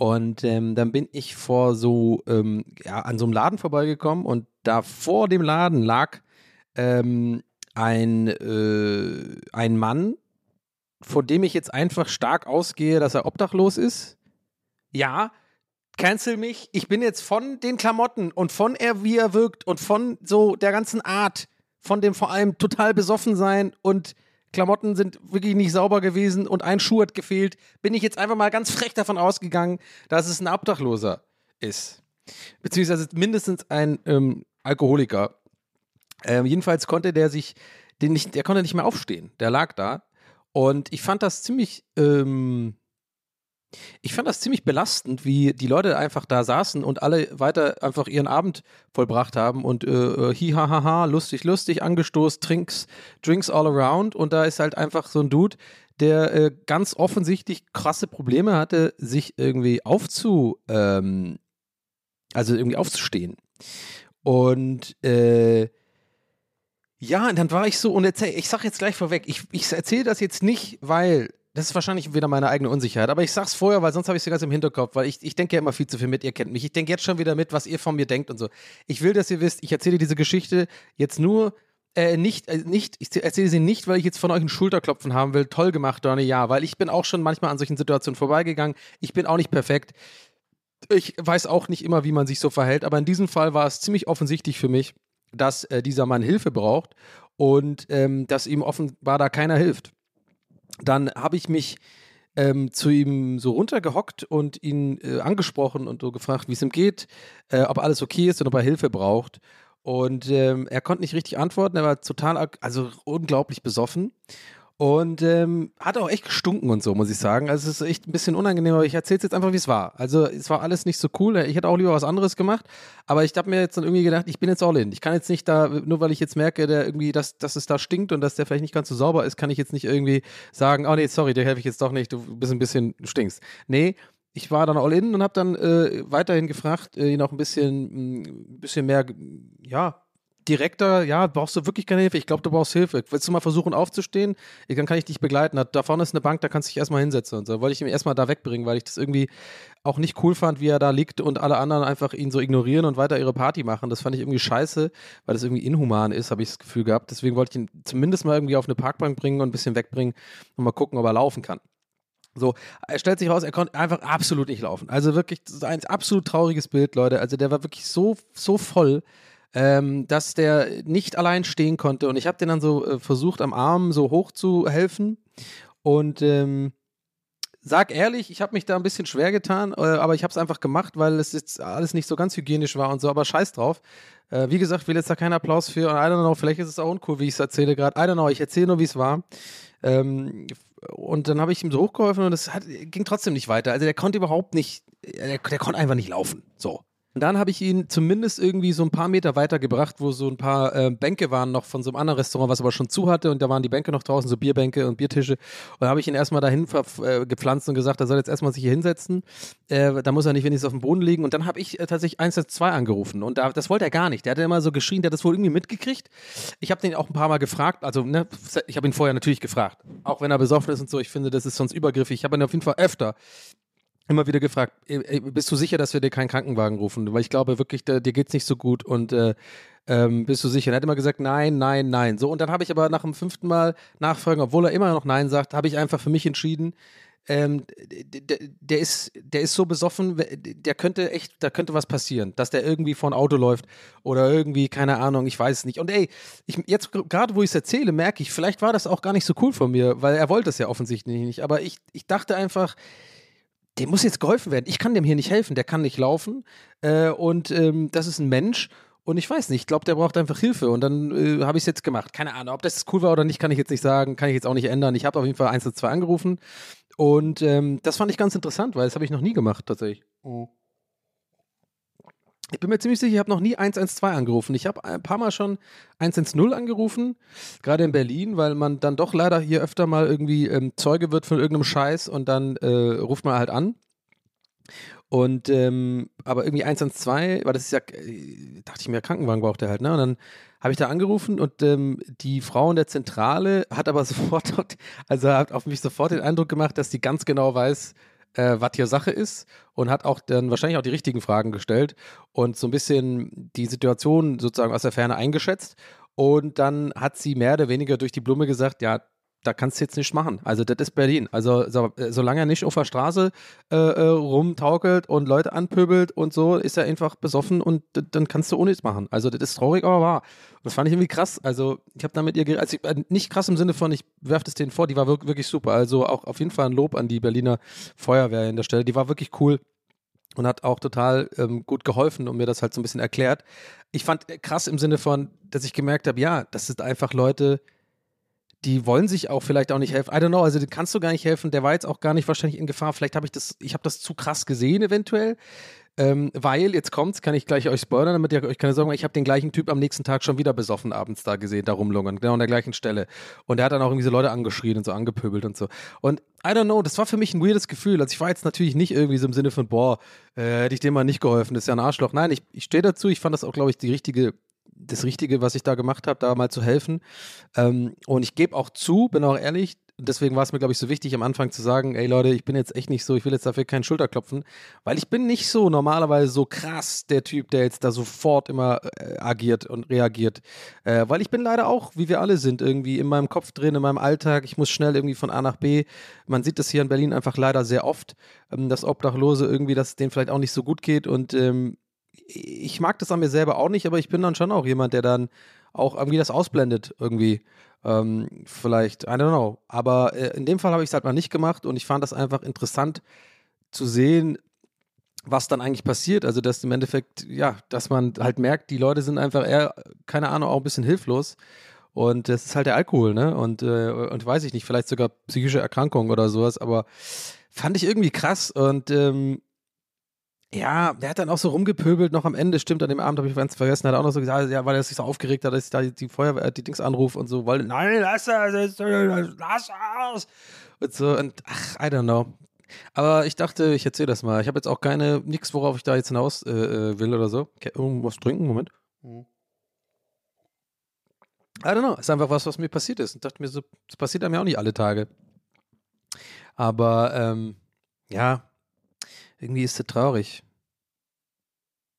und ähm, dann bin ich vor so, ähm, ja, an so einem Laden vorbeigekommen und da vor dem Laden lag ähm, ein, äh, ein Mann, von dem ich jetzt einfach stark ausgehe, dass er obdachlos ist. Ja, cancel mich. Ich bin jetzt von den Klamotten und von er, wie er wirkt und von so der ganzen Art, von dem vor allem total besoffen sein und Klamotten sind wirklich nicht sauber gewesen und ein Schuh hat gefehlt, bin ich jetzt einfach mal ganz frech davon ausgegangen, dass es ein Obdachloser ist. Beziehungsweise mindestens ein ähm, Alkoholiker. Ähm, jedenfalls konnte der sich, den nicht, der konnte nicht mehr aufstehen. Der lag da. Und ich fand das ziemlich ähm, ich fand das ziemlich belastend, wie die Leute einfach da saßen und alle weiter einfach ihren Abend vollbracht haben und äh, äh hi ha ha ha, lustig, lustig, angestoßt, Drinks, Drinks all around und da ist halt einfach so ein Dude, der äh, ganz offensichtlich krasse Probleme hatte, sich irgendwie aufzu, ähm, also irgendwie aufzustehen. Und äh, ja, und dann war ich so, und erzähl, ich sag jetzt gleich vorweg, ich, ich erzähle das jetzt nicht, weil das ist wahrscheinlich wieder meine eigene Unsicherheit, aber ich sag's vorher, weil sonst habe ich es ganz im Hinterkopf, weil ich, ich denke ja immer viel zu viel mit, ihr kennt mich. Ich denke jetzt schon wieder mit, was ihr von mir denkt und so. Ich will, dass ihr wisst, ich erzähle diese Geschichte jetzt nur äh, nicht, äh, nicht, ich erzähle sie nicht, weil ich jetzt von euch einen Schulterklopfen haben will. Toll gemacht, Donny, ja, weil ich bin auch schon manchmal an solchen Situationen vorbeigegangen. Ich bin auch nicht perfekt. Ich weiß auch nicht immer, wie man sich so verhält, aber in diesem Fall war es ziemlich offensichtlich für mich, dass äh, dieser Mann Hilfe braucht und ähm, dass ihm offenbar da keiner hilft dann habe ich mich ähm, zu ihm so runtergehockt und ihn äh, angesprochen und so gefragt, wie es ihm geht, äh, ob alles okay ist und ob er Hilfe braucht. Und ähm, er konnte nicht richtig antworten, er war total, also unglaublich besoffen. Und ähm, hat auch echt gestunken und so, muss ich sagen. Also es ist echt ein bisschen unangenehm, aber ich erzähle es jetzt einfach, wie es war. Also es war alles nicht so cool. Ich hätte auch lieber was anderes gemacht. Aber ich habe mir jetzt dann irgendwie gedacht, ich bin jetzt all in. Ich kann jetzt nicht da, nur weil ich jetzt merke, der irgendwie, dass, dass es da stinkt und dass der vielleicht nicht ganz so sauber ist, kann ich jetzt nicht irgendwie sagen, oh nee, sorry, dir helfe ich jetzt doch nicht, du bist ein bisschen, du stinkst. Nee, ich war dann all in und habe dann äh, weiterhin gefragt, äh, ihn auch ein bisschen, ein bisschen mehr, ja, direkter, ja, brauchst du wirklich keine Hilfe? Ich glaube, du brauchst Hilfe. Willst du mal versuchen aufzustehen? Dann kann ich dich begleiten. Da, vorne ist eine Bank, da kannst du dich erstmal hinsetzen und so. Wollte ich ihn erstmal da wegbringen, weil ich das irgendwie auch nicht cool fand, wie er da liegt und alle anderen einfach ihn so ignorieren und weiter ihre Party machen. Das fand ich irgendwie scheiße, weil das irgendwie inhuman ist, habe ich das Gefühl gehabt. Deswegen wollte ich ihn zumindest mal irgendwie auf eine Parkbank bringen und ein bisschen wegbringen und mal gucken, ob er laufen kann. So, er stellt sich raus, er konnte einfach absolut nicht laufen. Also wirklich ein absolut trauriges Bild, Leute. Also der war wirklich so, so voll, ähm, dass der nicht allein stehen konnte. Und ich habe den dann so äh, versucht, am Arm so hoch zu helfen. Und ähm, sag ehrlich, ich habe mich da ein bisschen schwer getan, äh, aber ich habe es einfach gemacht, weil es jetzt alles nicht so ganz hygienisch war und so, aber scheiß drauf. Äh, wie gesagt, will jetzt da keinen Applaus für und I don't know, vielleicht ist es auch uncool, wie ich es erzähle gerade. I don't know, ich erzähle nur, wie es war. Ähm, und dann habe ich ihm so hochgeholfen und es ging trotzdem nicht weiter. Also der konnte überhaupt nicht, der, der konnte einfach nicht laufen. So. Und dann habe ich ihn zumindest irgendwie so ein paar Meter weiter gebracht, wo so ein paar äh, Bänke waren noch von so einem anderen Restaurant, was aber schon zu hatte. Und da waren die Bänke noch draußen, so Bierbänke und Biertische. Und da habe ich ihn erstmal dahin äh, gepflanzt und gesagt, er soll jetzt erstmal sich hier hinsetzen. Äh, da muss er nicht wenigstens auf dem Boden liegen. Und dann habe ich äh, tatsächlich 112 angerufen. Und da, das wollte er gar nicht. Der hatte immer so geschrien, der hat das wohl irgendwie mitgekriegt. Ich habe den auch ein paar Mal gefragt. Also, ne, ich habe ihn vorher natürlich gefragt. Auch wenn er besoffen ist und so. Ich finde, das ist sonst übergriffig. Ich habe ihn auf jeden Fall öfter immer wieder gefragt, ey, bist du sicher, dass wir dir keinen Krankenwagen rufen? Weil ich glaube wirklich, dir geht's nicht so gut und äh, ähm, bist du sicher? Er hat immer gesagt, nein, nein, nein. So, und dann habe ich aber nach dem fünften Mal nachfragen, obwohl er immer noch Nein sagt, habe ich einfach für mich entschieden, ähm, der, ist, der ist so besoffen, der könnte echt, da könnte was passieren, dass der irgendwie vor ein Auto läuft oder irgendwie, keine Ahnung, ich weiß es nicht. Und ey, ich, jetzt gerade wo ich es erzähle, merke ich, vielleicht war das auch gar nicht so cool von mir, weil er wollte es ja offensichtlich nicht. Aber ich, ich dachte einfach, dem muss jetzt geholfen werden. Ich kann dem hier nicht helfen, der kann nicht laufen äh, und ähm, das ist ein Mensch und ich weiß nicht, ich glaube, der braucht einfach Hilfe und dann äh, habe ich es jetzt gemacht. Keine Ahnung, ob das cool war oder nicht, kann ich jetzt nicht sagen, kann ich jetzt auch nicht ändern. Ich habe auf jeden Fall 1 zu 2 angerufen und ähm, das fand ich ganz interessant, weil das habe ich noch nie gemacht tatsächlich. Oh. Ich bin mir ziemlich sicher, ich habe noch nie 112 angerufen. Ich habe ein paar Mal schon 110 angerufen, gerade in Berlin, weil man dann doch leider hier öfter mal irgendwie ähm, Zeuge wird von irgendeinem Scheiß und dann äh, ruft man halt an. Und ähm, aber irgendwie 112, weil das ist ja, äh, dachte ich mir, Krankenwagen braucht er halt, ne? Und dann habe ich da angerufen und ähm, die Frau in der Zentrale hat aber sofort, also hat auf mich sofort den Eindruck gemacht, dass die ganz genau weiß, äh, was hier Sache ist und hat auch dann wahrscheinlich auch die richtigen Fragen gestellt und so ein bisschen die Situation sozusagen aus der Ferne eingeschätzt. Und dann hat sie mehr oder weniger durch die Blume gesagt, ja, da kannst du jetzt nichts machen. Also das ist Berlin. Also so, solange er nicht auf der Straße äh, äh, rumtaukelt und Leute anpöbelt und so, ist er einfach besoffen und dann kannst du ohne nichts machen. Also das ist traurig, aber wahr. Das fand ich irgendwie krass. Also ich habe damit ihr, also äh, nicht krass im Sinne von, ich werfe das denen vor, die war wirklich, wirklich super. Also auch auf jeden Fall ein Lob an die Berliner Feuerwehr in der Stelle. Die war wirklich cool und hat auch total ähm, gut geholfen und mir das halt so ein bisschen erklärt. Ich fand krass im Sinne von, dass ich gemerkt habe, ja, das sind einfach Leute, die wollen sich auch vielleicht auch nicht helfen. I don't know, also kannst du gar nicht helfen. Der war jetzt auch gar nicht wahrscheinlich in Gefahr. Vielleicht habe ich das, ich habe das zu krass gesehen eventuell. Ähm, weil, jetzt kommt's, kann ich gleich euch spoilern, damit ihr euch keine Sorgen macht. Ich habe den gleichen Typ am nächsten Tag schon wieder besoffen abends da gesehen, da rumlungern, genau an der gleichen Stelle. Und der hat dann auch irgendwie so Leute angeschrien und so angepöbelt und so. Und I don't know, das war für mich ein weirdes Gefühl. Also ich war jetzt natürlich nicht irgendwie so im Sinne von, boah, äh, hätte ich dem mal nicht geholfen, das ist ja ein Arschloch. Nein, ich, ich stehe dazu, ich fand das auch, glaube ich, die richtige das Richtige, was ich da gemacht habe, da mal zu helfen. Ähm, und ich gebe auch zu, bin auch ehrlich, deswegen war es mir, glaube ich, so wichtig, am Anfang zu sagen, ey Leute, ich bin jetzt echt nicht so, ich will jetzt dafür keinen Schulterklopfen, weil ich bin nicht so normalerweise so krass der Typ, der jetzt da sofort immer äh, agiert und reagiert. Äh, weil ich bin leider auch, wie wir alle sind, irgendwie in meinem Kopf drin, in meinem Alltag. Ich muss schnell irgendwie von A nach B. Man sieht das hier in Berlin einfach leider sehr oft, ähm, dass Obdachlose irgendwie, dass es denen vielleicht auch nicht so gut geht und ähm, ich mag das an mir selber auch nicht, aber ich bin dann schon auch jemand, der dann auch irgendwie das ausblendet irgendwie. Ähm, vielleicht, I don't know. Aber äh, in dem Fall habe ich es halt mal nicht gemacht und ich fand das einfach interessant zu sehen, was dann eigentlich passiert. Also, dass im Endeffekt, ja, dass man halt merkt, die Leute sind einfach eher, keine Ahnung, auch ein bisschen hilflos. Und das ist halt der Alkohol, ne? Und, äh, und weiß ich nicht, vielleicht sogar psychische Erkrankungen oder sowas, aber fand ich irgendwie krass und ähm, ja, der hat dann auch so rumgepöbelt noch am Ende, stimmt, an dem Abend habe ich ganz vergessen, hat auch noch so gesagt, ja, weil er sich so aufgeregt hat, dass ich da die Feuerwehr, die Dings anrufe und so, weil, nein, lass das, lass das. Und so, und ach, I don't know. Aber ich dachte, ich erzähle das mal. Ich habe jetzt auch keine, nichts, worauf ich da jetzt hinaus äh, äh will oder so. Okay, irgendwas trinken, Moment. I don't know, ist einfach was, was mir passiert ist. Und dachte mir so, das passiert einem ja auch nicht alle Tage. Aber ähm, ja, irgendwie ist es traurig.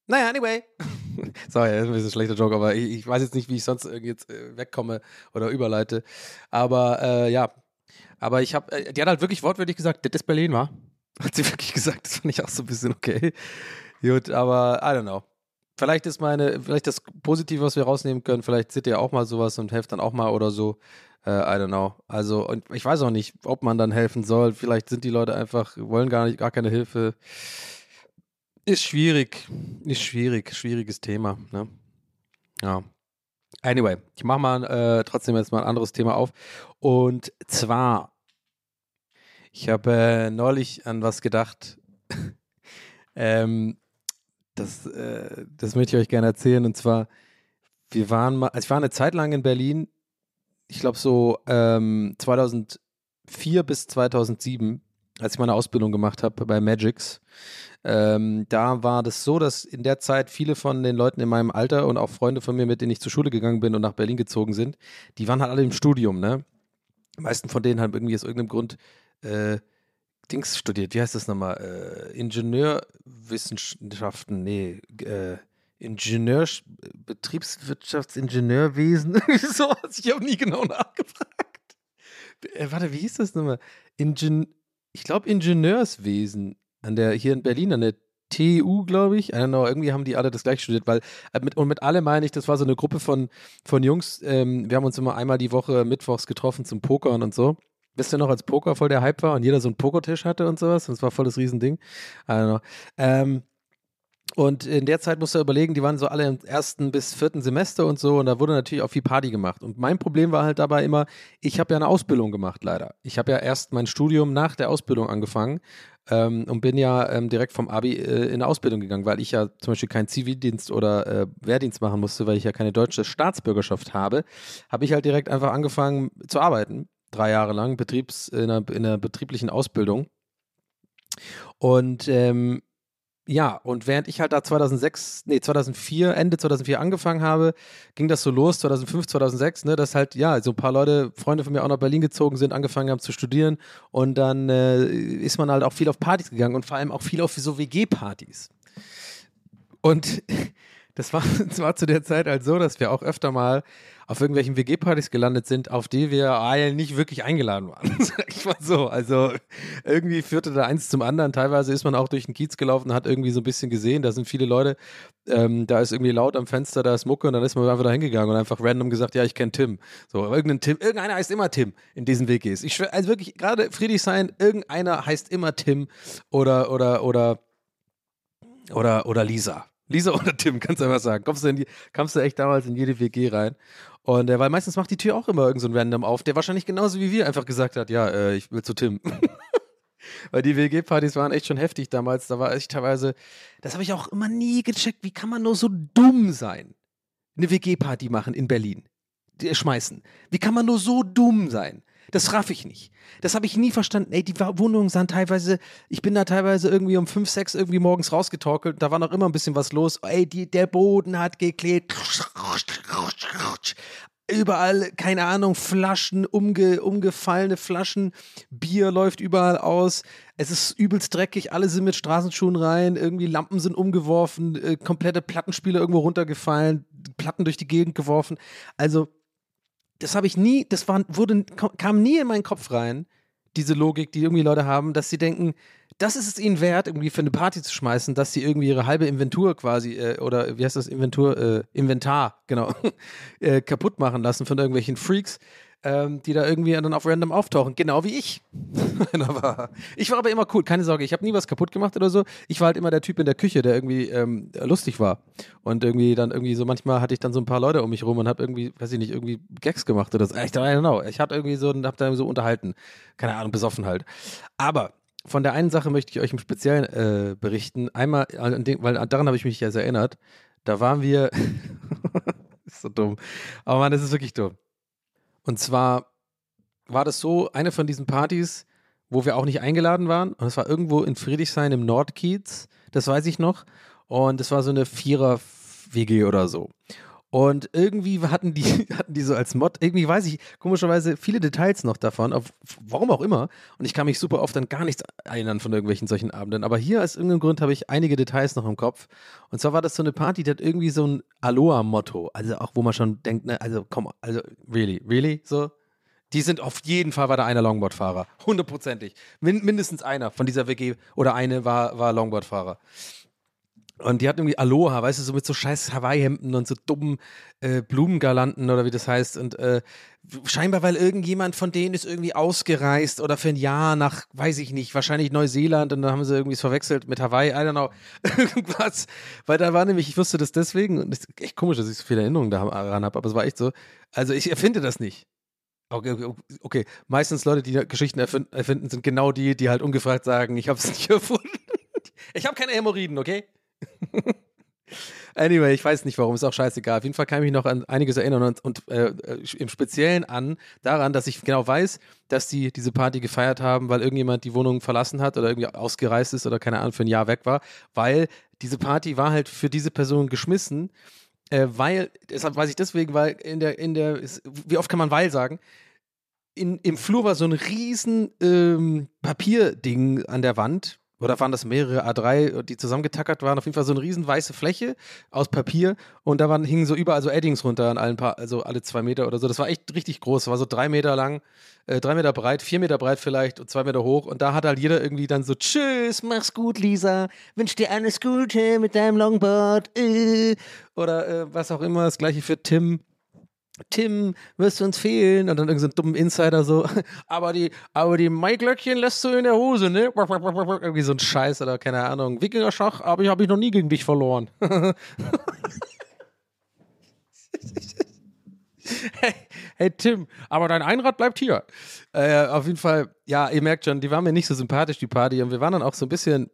Naja, anyway. Sorry, das ist ein bisschen ein schlechter Joke, aber ich, ich weiß jetzt nicht, wie ich sonst irgendwie jetzt äh, wegkomme oder überleite. Aber äh, ja, aber ich habe, äh, die hat halt wirklich wortwörtlich gesagt, das ist Berlin, war. Hat sie wirklich gesagt, das fand ich auch so ein bisschen okay. Gut, aber I don't know. Vielleicht ist meine, vielleicht das Positive, was wir rausnehmen können, vielleicht seht ihr auch mal sowas und helft dann auch mal oder so. Äh, I don't know. Also, und ich weiß auch nicht, ob man dann helfen soll. Vielleicht sind die Leute einfach, wollen gar nicht, gar keine Hilfe. Ist schwierig. Ist schwierig. Schwieriges Thema. Ne? Ja. Anyway, ich mache mal äh, trotzdem jetzt mal ein anderes Thema auf. Und zwar, ich habe äh, neulich an was gedacht. ähm, das, äh, das möchte ich euch gerne erzählen. Und zwar, wir waren mal, also ich war eine Zeit lang in Berlin, ich glaube so ähm, 2004 bis 2007, als ich meine Ausbildung gemacht habe bei Magix. Ähm, da war das so, dass in der Zeit viele von den Leuten in meinem Alter und auch Freunde von mir, mit denen ich zur Schule gegangen bin und nach Berlin gezogen sind, die waren halt alle im Studium, ne? Die meisten von denen haben irgendwie aus irgendeinem Grund äh, Dings studiert. Wie heißt das nochmal? Äh, Ingenieurwissenschaften, nee, äh, Ingenieur, Betriebswirtschaftsingenieurwesen, so ich habe nie genau nachgefragt. Äh, warte, wie hieß das nochmal? Ingen ich glaube Ingenieurswesen an der hier in Berlin an der TU, glaube ich. I don't know, irgendwie haben die alle das gleich studiert, weil äh, mit, und mit alle meine ich, das war so eine Gruppe von, von Jungs. Ähm, wir haben uns immer einmal die Woche mittwochs getroffen zum Pokern und so. Wisst ihr noch, als Poker voll der Hype war und jeder so einen Pokertisch hatte und sowas? Und es war voll das Riesending. I don't know. Ähm, und in der Zeit musst du überlegen, die waren so alle im ersten bis vierten Semester und so und da wurde natürlich auch viel Party gemacht. Und mein Problem war halt dabei immer, ich habe ja eine Ausbildung gemacht, leider. Ich habe ja erst mein Studium nach der Ausbildung angefangen ähm, und bin ja ähm, direkt vom Abi äh, in eine Ausbildung gegangen, weil ich ja zum Beispiel keinen Zivildienst oder äh, Wehrdienst machen musste, weil ich ja keine deutsche Staatsbürgerschaft habe, habe ich halt direkt einfach angefangen zu arbeiten, drei Jahre lang, Betriebs, in, einer, in einer betrieblichen Ausbildung. Und ähm, ja, und während ich halt da 2006, nee, 2004, Ende 2004 angefangen habe, ging das so los, 2005, 2006, ne, dass halt, ja, so ein paar Leute, Freunde von mir auch nach Berlin gezogen sind, angefangen haben zu studieren und dann äh, ist man halt auch viel auf Partys gegangen und vor allem auch viel auf so WG-Partys. Und das war, das war zu der Zeit halt so, dass wir auch öfter mal auf irgendwelchen WG-Partys gelandet sind, auf die wir ah, nicht wirklich eingeladen waren. Ich mal so. Also irgendwie führte da eins zum anderen. Teilweise ist man auch durch den Kiez gelaufen und hat irgendwie so ein bisschen gesehen, da sind viele Leute, ähm, da ist irgendwie laut am Fenster, da ist Mucke und dann ist man einfach da hingegangen und einfach random gesagt, ja, ich kenne Tim. So, irgendein Tim, irgendeiner heißt immer Tim in diesen WGs. Ich schwör, also wirklich, gerade Friedrichshain, irgendeiner heißt immer Tim oder, oder, oder, oder, oder Lisa. Lisa oder Tim, kannst du einfach sagen. Kommst du, in die, kommst du echt damals in jede WG rein. Und äh, weil meistens macht die Tür auch immer irgend so Random auf, der wahrscheinlich genauso wie wir einfach gesagt hat, ja, äh, ich will zu Tim. weil die WG-Partys waren echt schon heftig damals. Da war echt teilweise, das habe ich auch immer nie gecheckt, wie kann man nur so dumm sein? Eine WG-Party machen in Berlin. Die, schmeißen. Wie kann man nur so dumm sein? Das raff ich nicht. Das habe ich nie verstanden. Ey, die Wohnungen sahen teilweise, ich bin da teilweise irgendwie um 5, 6 irgendwie morgens rausgetorkelt, da war noch immer ein bisschen was los. Ey, die, der Boden hat geklebt. Überall, keine Ahnung, Flaschen, umge, umgefallene Flaschen, Bier läuft überall aus. Es ist übelst dreckig, alle sind mit Straßenschuhen rein, irgendwie Lampen sind umgeworfen, äh, komplette Plattenspiele irgendwo runtergefallen, Platten durch die Gegend geworfen. Also, das habe ich nie, das war, wurde, kam nie in meinen Kopf rein, diese Logik, die irgendwie Leute haben, dass sie denken, das ist es ihnen wert, irgendwie für eine Party zu schmeißen, dass sie irgendwie ihre halbe Inventur quasi, äh, oder wie heißt das, Inventur, äh, Inventar, genau, äh, kaputt machen lassen von irgendwelchen Freaks, ähm, die da irgendwie dann auf random auftauchen. Genau wie ich. ich war aber immer cool, keine Sorge, ich habe nie was kaputt gemacht oder so. Ich war halt immer der Typ in der Küche, der irgendwie ähm, lustig war. Und irgendwie dann irgendwie so, manchmal hatte ich dann so ein paar Leute um mich rum und habe irgendwie, weiß ich nicht, irgendwie Gags gemacht oder so. Ich dachte, genau, ich hatte irgendwie so, hab da so unterhalten. Keine Ahnung, besoffen halt. Aber von der einen Sache möchte ich euch im Speziellen äh, berichten. Einmal, weil daran habe ich mich ja sehr erinnert. Da waren wir. ist so dumm. Aber Mann, das ist wirklich dumm. Und zwar war das so, eine von diesen Partys, wo wir auch nicht eingeladen waren. Und es war irgendwo in Friedrichshain im Nordkiez. Das weiß ich noch. Und es war so eine Vierer-WG oder so. Und irgendwie hatten die, hatten die so als Mod, irgendwie weiß ich komischerweise viele Details noch davon, auf, warum auch immer. Und ich kann mich super oft an gar nichts erinnern von irgendwelchen solchen Abenden. Aber hier aus irgendeinem Grund habe ich einige Details noch im Kopf. Und zwar war das so eine Party, die hat irgendwie so ein Aloha-Motto. Also auch, wo man schon denkt, ne, also komm, also really, really, so. Die sind auf jeden Fall war da einer Longboard-Fahrer. Hundertprozentig. Min mindestens einer von dieser WG oder eine war, war Longboard-Fahrer. Und die hatten irgendwie Aloha, weißt du, so mit so scheiß Hawaii-Hemden und so dummen äh, Blumengalanten oder wie das heißt. Und äh, scheinbar, weil irgendjemand von denen ist irgendwie ausgereist oder für ein Jahr nach, weiß ich nicht, wahrscheinlich Neuseeland und dann haben sie irgendwie es verwechselt mit Hawaii, I don't know, irgendwas. Weil da war nämlich, ich wusste das deswegen und es ist echt komisch, dass ich so viele Erinnerungen daran habe, aber es war echt so. Also ich erfinde das nicht. Okay, okay, okay. meistens Leute, die Geschichten erfinden, sind genau die, die halt ungefragt sagen, ich habe es nicht erfunden. Ich habe keine Hämorrhoiden, okay? Anyway, ich weiß nicht warum, ist auch scheißegal. Auf jeden Fall kann ich mich noch an einiges erinnern und, und äh, im Speziellen an daran, dass ich genau weiß, dass die diese Party gefeiert haben, weil irgendjemand die Wohnung verlassen hat oder irgendwie ausgereist ist oder keine Ahnung für ein Jahr weg war, weil diese Party war halt für diese Person geschmissen, äh, weil, deshalb weiß ich deswegen, weil in der, in der, wie oft kann man weil sagen? In, Im Flur war so ein riesen ähm, Papierding an der Wand, oder waren das mehrere A3, die zusammengetackert waren? Auf jeden Fall so eine riesen weiße Fläche aus Papier und da waren, hingen so überall so Eddings runter an allen paar, also alle zwei Meter oder so. Das war echt richtig groß. Das war so drei Meter lang, äh, drei Meter breit, vier Meter breit vielleicht und zwei Meter hoch. Und da hat halt jeder irgendwie dann so, tschüss, mach's gut, Lisa, wünsch dir alles Gute mit deinem Longboard, äh. oder äh, was auch immer. Das gleiche für Tim. Tim, wirst du uns fehlen? Und dann irgendein so dummen Insider so, aber die, aber die Maiglöckchen lässt du in der Hose, ne? Irgendwie so ein Scheiß oder keine Ahnung. Wikinger-Schach, aber ich habe ich noch nie gegen dich verloren. hey, hey, Tim, aber dein Einrad bleibt hier. Äh, auf jeden Fall, ja, ihr merkt schon, die waren mir nicht so sympathisch, die Party. Und wir waren dann auch so ein bisschen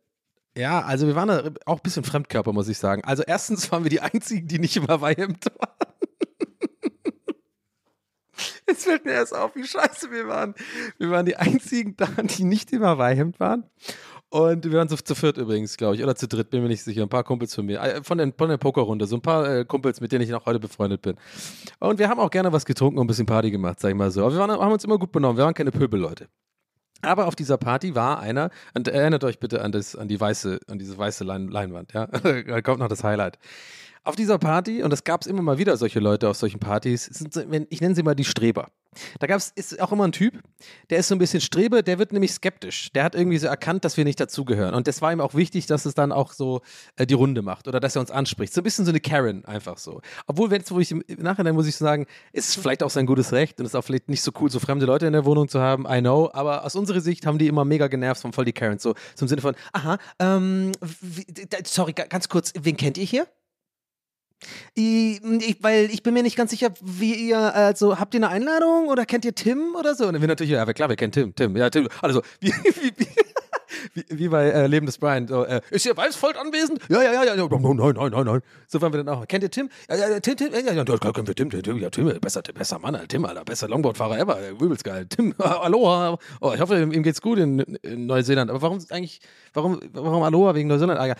ja, also wir waren auch ein bisschen Fremdkörper, muss ich sagen. Also erstens waren wir die einzigen, die nicht im Hawaii-Hemd waren. Jetzt fällt mir erst auf, wie scheiße wir waren. Wir waren die einzigen da, die nicht im Hawaii-Hemd waren. Und wir waren so zu viert übrigens, glaube ich, oder zu dritt, bin mir nicht sicher. Ein paar Kumpels von mir, äh, von, den, von der Pokerrunde, so ein paar äh, Kumpels, mit denen ich noch heute befreundet bin. Und wir haben auch gerne was getrunken und ein bisschen Party gemacht, sag ich mal so. Aber wir waren, haben uns immer gut benommen, wir waren keine Pöbelleute. Aber auf dieser Party war einer, und erinnert euch bitte an, das, an die weiße, an diese weiße Lein, Leinwand, ja. da kommt noch das Highlight auf dieser Party, und es gab es immer mal wieder solche Leute auf solchen Partys, sind, ich nenne sie mal die Streber. Da gab es auch immer ein Typ, der ist so ein bisschen Strebe, der wird nämlich skeptisch. Der hat irgendwie so erkannt, dass wir nicht dazugehören. Und das war ihm auch wichtig, dass es dann auch so äh, die Runde macht oder dass er uns anspricht. So ein bisschen so eine Karen einfach so. Obwohl, wenn es, wo ich im Nachhinein muss ich sagen, ist vielleicht auch sein gutes Recht und ist auch vielleicht nicht so cool, so fremde Leute in der Wohnung zu haben. I know. Aber aus unserer Sicht haben die immer mega genervt von voll die Karen. So, im Sinne von, aha, ähm, sorry, ganz kurz, wen kennt ihr hier? Ich, ich, weil ich bin mir nicht ganz sicher, wie ihr, also habt ihr eine Einladung oder kennt ihr Tim oder so? Und wir natürlich, ja, klar, wir kennen Tim, Tim, ja, Tim. Also, wie, wie, wie, wie, wie bei äh, Leben des Brian. So, äh, ist hier Weißfold anwesend? Ja, ja, ja, ja. Nein, nein, nein, nein. So waren wir dann auch. Kennt ihr Tim? Ja, ja, Tim, Tim, ja, ja, ja, kennen wir Tim, Tim, ja, Tim, besser, besser Mann, Tim, Alter, besser Longboardfahrer ever, übelst geil. Tim, Aloha. Oh, ich hoffe, ihm geht's gut in, in Neuseeland. Aber warum eigentlich, warum, warum Aloha wegen Neuseeland? Ah, ja.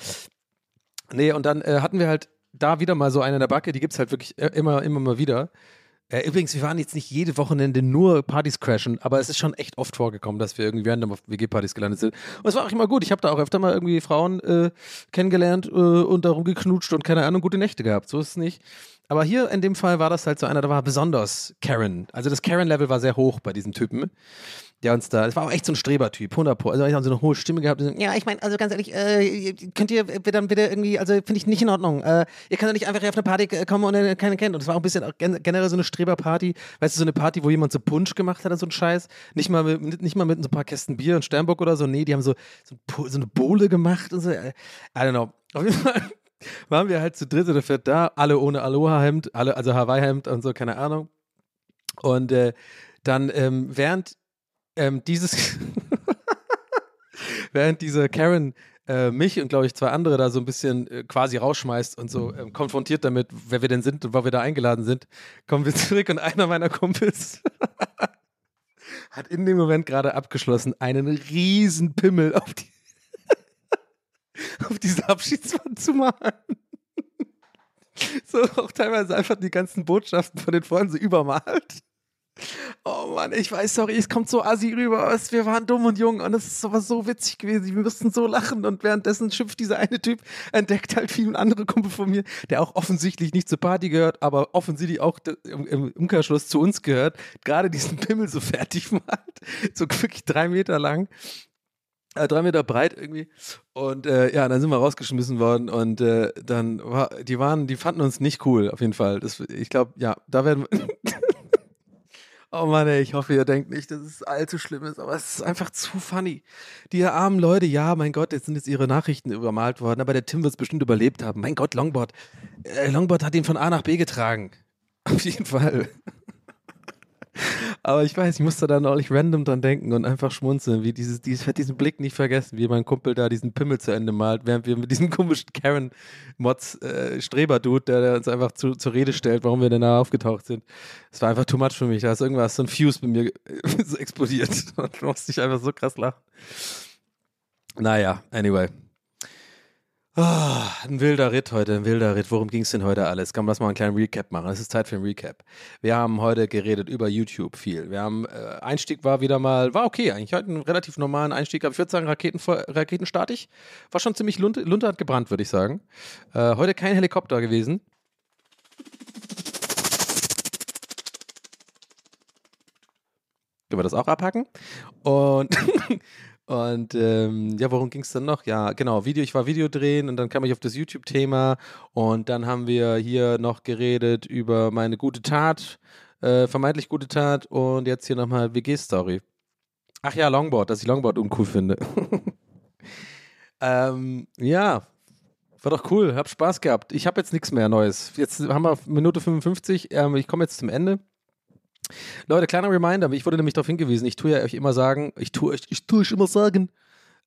Nee, und dann äh, hatten wir halt da wieder mal so eine in der Backe, die gibt es halt wirklich äh, immer, immer mal wieder. Äh, übrigens, wir waren jetzt nicht jede Wochenende nur Partys crashen, aber es ist schon echt oft vorgekommen, dass wir irgendwie random auf WG-Partys gelandet sind. Und es war auch immer gut. Ich habe da auch öfter mal irgendwie Frauen äh, kennengelernt äh, und darum geknutscht und keine Ahnung, gute Nächte gehabt. So ist es nicht. Aber hier in dem Fall war das halt so einer, da war besonders Karen. Also das Karen-Level war sehr hoch bei diesem Typen der uns da, es war auch echt so ein Strebertyp, 100 Pro. Also ich habe so eine hohe Stimme gehabt. So, ja, ich meine, also ganz ehrlich, äh, könnt ihr dann bitte irgendwie, also finde ich nicht in Ordnung. Äh, ihr könnt doch nicht einfach hier auf eine Party kommen und äh, keinen kennt. Und es war auch ein bisschen auch generell so eine Streberparty, weißt du, so eine Party, wo jemand so Punsch gemacht hat und so ein Scheiß. Nicht mal mit, nicht mal mit so ein paar Kästen Bier und Sternbock oder so. Nee, die haben so, so, so eine Bohle gemacht und so. Äh, I don't know. Auf jeden Fall waren wir halt zu dritt oder viert da, alle ohne Aloha-Hemd, alle, also Hawaii-Hemd und so, keine Ahnung. Und äh, dann ähm, während ähm, dieses, während diese Karen äh, mich und glaube ich zwei andere da so ein bisschen äh, quasi rausschmeißt und so ähm, konfrontiert damit, wer wir denn sind und wo wir da eingeladen sind, kommen wir zurück und einer meiner Kumpels hat in dem Moment gerade abgeschlossen, einen riesen Pimmel auf die auf diese Abschiedswand zu malen. so auch teilweise einfach die ganzen Botschaften von den Freunden so übermalt. Oh Mann, ich weiß, sorry, es kommt so assi rüber, aber wir waren dumm und jung und es ist sowas so witzig gewesen. Wir mussten so lachen und währenddessen schimpft dieser eine Typ, entdeckt halt wie ein anderer Kumpel von mir, der auch offensichtlich nicht zur Party gehört, aber offensichtlich auch im, Umkehrschluss zu uns gehört, gerade diesen Pimmel so fertig malt, so wirklich drei Meter lang äh, drei Meter breit irgendwie. Und äh, ja, dann sind wir rausgeschmissen worden und äh, dann war, die waren, die fanden uns nicht cool, auf jeden Fall. Das, ich glaube, ja, da werden wir. oh Mann, ey, ich hoffe, ihr denkt nicht, dass es allzu schlimm ist, aber es ist einfach zu funny. Die armen Leute, ja, mein Gott, jetzt sind jetzt ihre Nachrichten übermalt worden, aber der Tim wird es bestimmt überlebt haben. Mein Gott, Longboard. Äh, Longboard hat ihn von A nach B getragen. Auf jeden Fall. Aber ich weiß, ich musste da neulich random dran denken und einfach schmunzeln, wie dieses, dieses, ich werde diesen Blick nicht vergessen, wie mein Kumpel da diesen Pimmel zu Ende malt, während wir mit diesem komischen Karen-Mods-Streber-Dude, der, der uns einfach zu, zur Rede stellt, warum wir denn da aufgetaucht sind. Es war einfach too much für mich. Da ist irgendwas, so ein Fuse bei mir so explodiert und musste ich einfach so krass lachen. Naja, anyway. Ah, ein wilder Ritt heute, ein wilder Ritt. Worum ging es denn heute alles? Komm, lass mal einen kleinen Recap machen. Es ist Zeit für einen Recap. Wir haben heute geredet über YouTube viel. Wir haben, äh, Einstieg war wieder mal, war okay eigentlich. Heute einen relativ normalen Einstieg, aber ich würde sagen, Raketen, raketenstartig. War schon ziemlich Lunte, Lunte hat gebrannt, würde ich sagen. Äh, heute kein Helikopter gewesen. Können wir das auch abhaken? Und, und ähm, ja, worum ging es dann noch? Ja, genau, Video, ich war Video drehen und dann kam ich auf das YouTube-Thema und dann haben wir hier noch geredet über meine gute Tat, äh, vermeintlich gute Tat und jetzt hier nochmal WG-Story. Ach ja, Longboard, dass ich Longboard uncool finde. ähm, ja, war doch cool, hab Spaß gehabt. Ich habe jetzt nichts mehr Neues. Jetzt haben wir Minute 55, ähm, ich komme jetzt zum Ende. Leute, kleiner Reminder, ich wurde nämlich darauf hingewiesen, ich tue ja euch immer sagen, ich tue euch, ich tue euch immer sagen,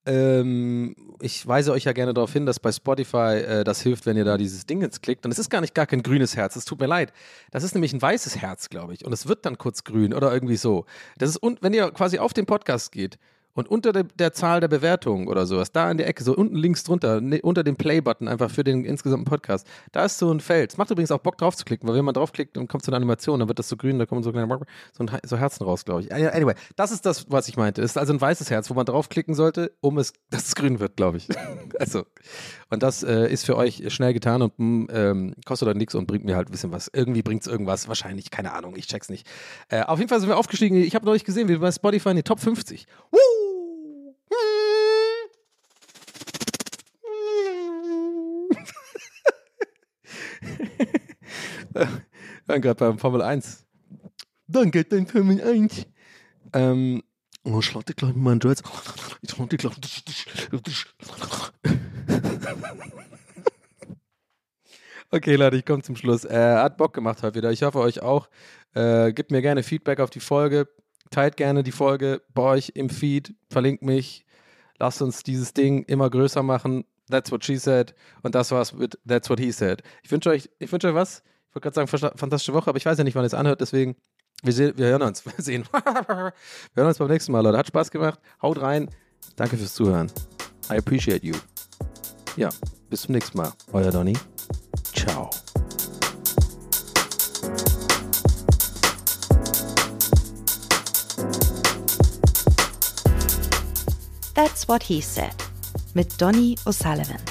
ähm, ich weise euch ja gerne darauf hin, dass bei Spotify äh, das hilft, wenn ihr da dieses Ding jetzt klickt. Und es ist gar nicht gar kein grünes Herz, es tut mir leid. Das ist nämlich ein weißes Herz, glaube ich. Und es wird dann kurz grün oder irgendwie so. Das ist, und wenn ihr quasi auf den Podcast geht und unter der, der Zahl der Bewertungen oder sowas, da in der Ecke, so unten links drunter, ne, unter dem Play-Button einfach für den insgesamten Podcast, da ist so ein Feld. Es macht übrigens auch Bock drauf zu klicken, weil wenn man draufklickt und kommt zu einer Animation, dann wird das so grün, da kommen so kleine so, ein, so Herzen raus, glaube ich. Anyway, das ist das, was ich meinte. Es ist also ein weißes Herz, wo man draufklicken sollte, um es, dass es grün wird, glaube ich. also, und das äh, ist für euch schnell getan und mm, ähm, kostet dann nichts und bringt mir halt ein bisschen was. Irgendwie bringt es irgendwas, wahrscheinlich, keine Ahnung, ich check's nicht. Äh, auf jeden Fall sind wir aufgestiegen. Ich habe neulich gesehen, wir sind bei Spotify in die Top 50. Woo! waren gerade beim Formel 1. Danke, dein Formel 1. Ähm, oh, ich lade gleich mit meinen Dreads. Ich lade gleich. Okay, Leute, ich komme zum Schluss. Äh, hat Bock gemacht heute wieder. Ich hoffe, euch auch. Äh, gebt mir gerne Feedback auf die Folge. Teilt gerne die Folge bei euch im Feed. Verlinkt mich. Lasst uns dieses Ding immer größer machen. That's what she said. Und das war's mit That's what he said. Ich wünsche euch, ich wünsche euch was. Ich wollte gerade sagen, fantastische Woche, aber ich weiß ja nicht, wann ihr es anhört, deswegen, wir, sehen, wir hören uns. Wir sehen. wir hören uns beim nächsten Mal, Leute. Hat Spaß gemacht. Haut rein. Danke fürs Zuhören. I appreciate you. Ja, bis zum nächsten Mal. Euer Donny. Ciao. That's What He Said mit Donny O'Sullivan.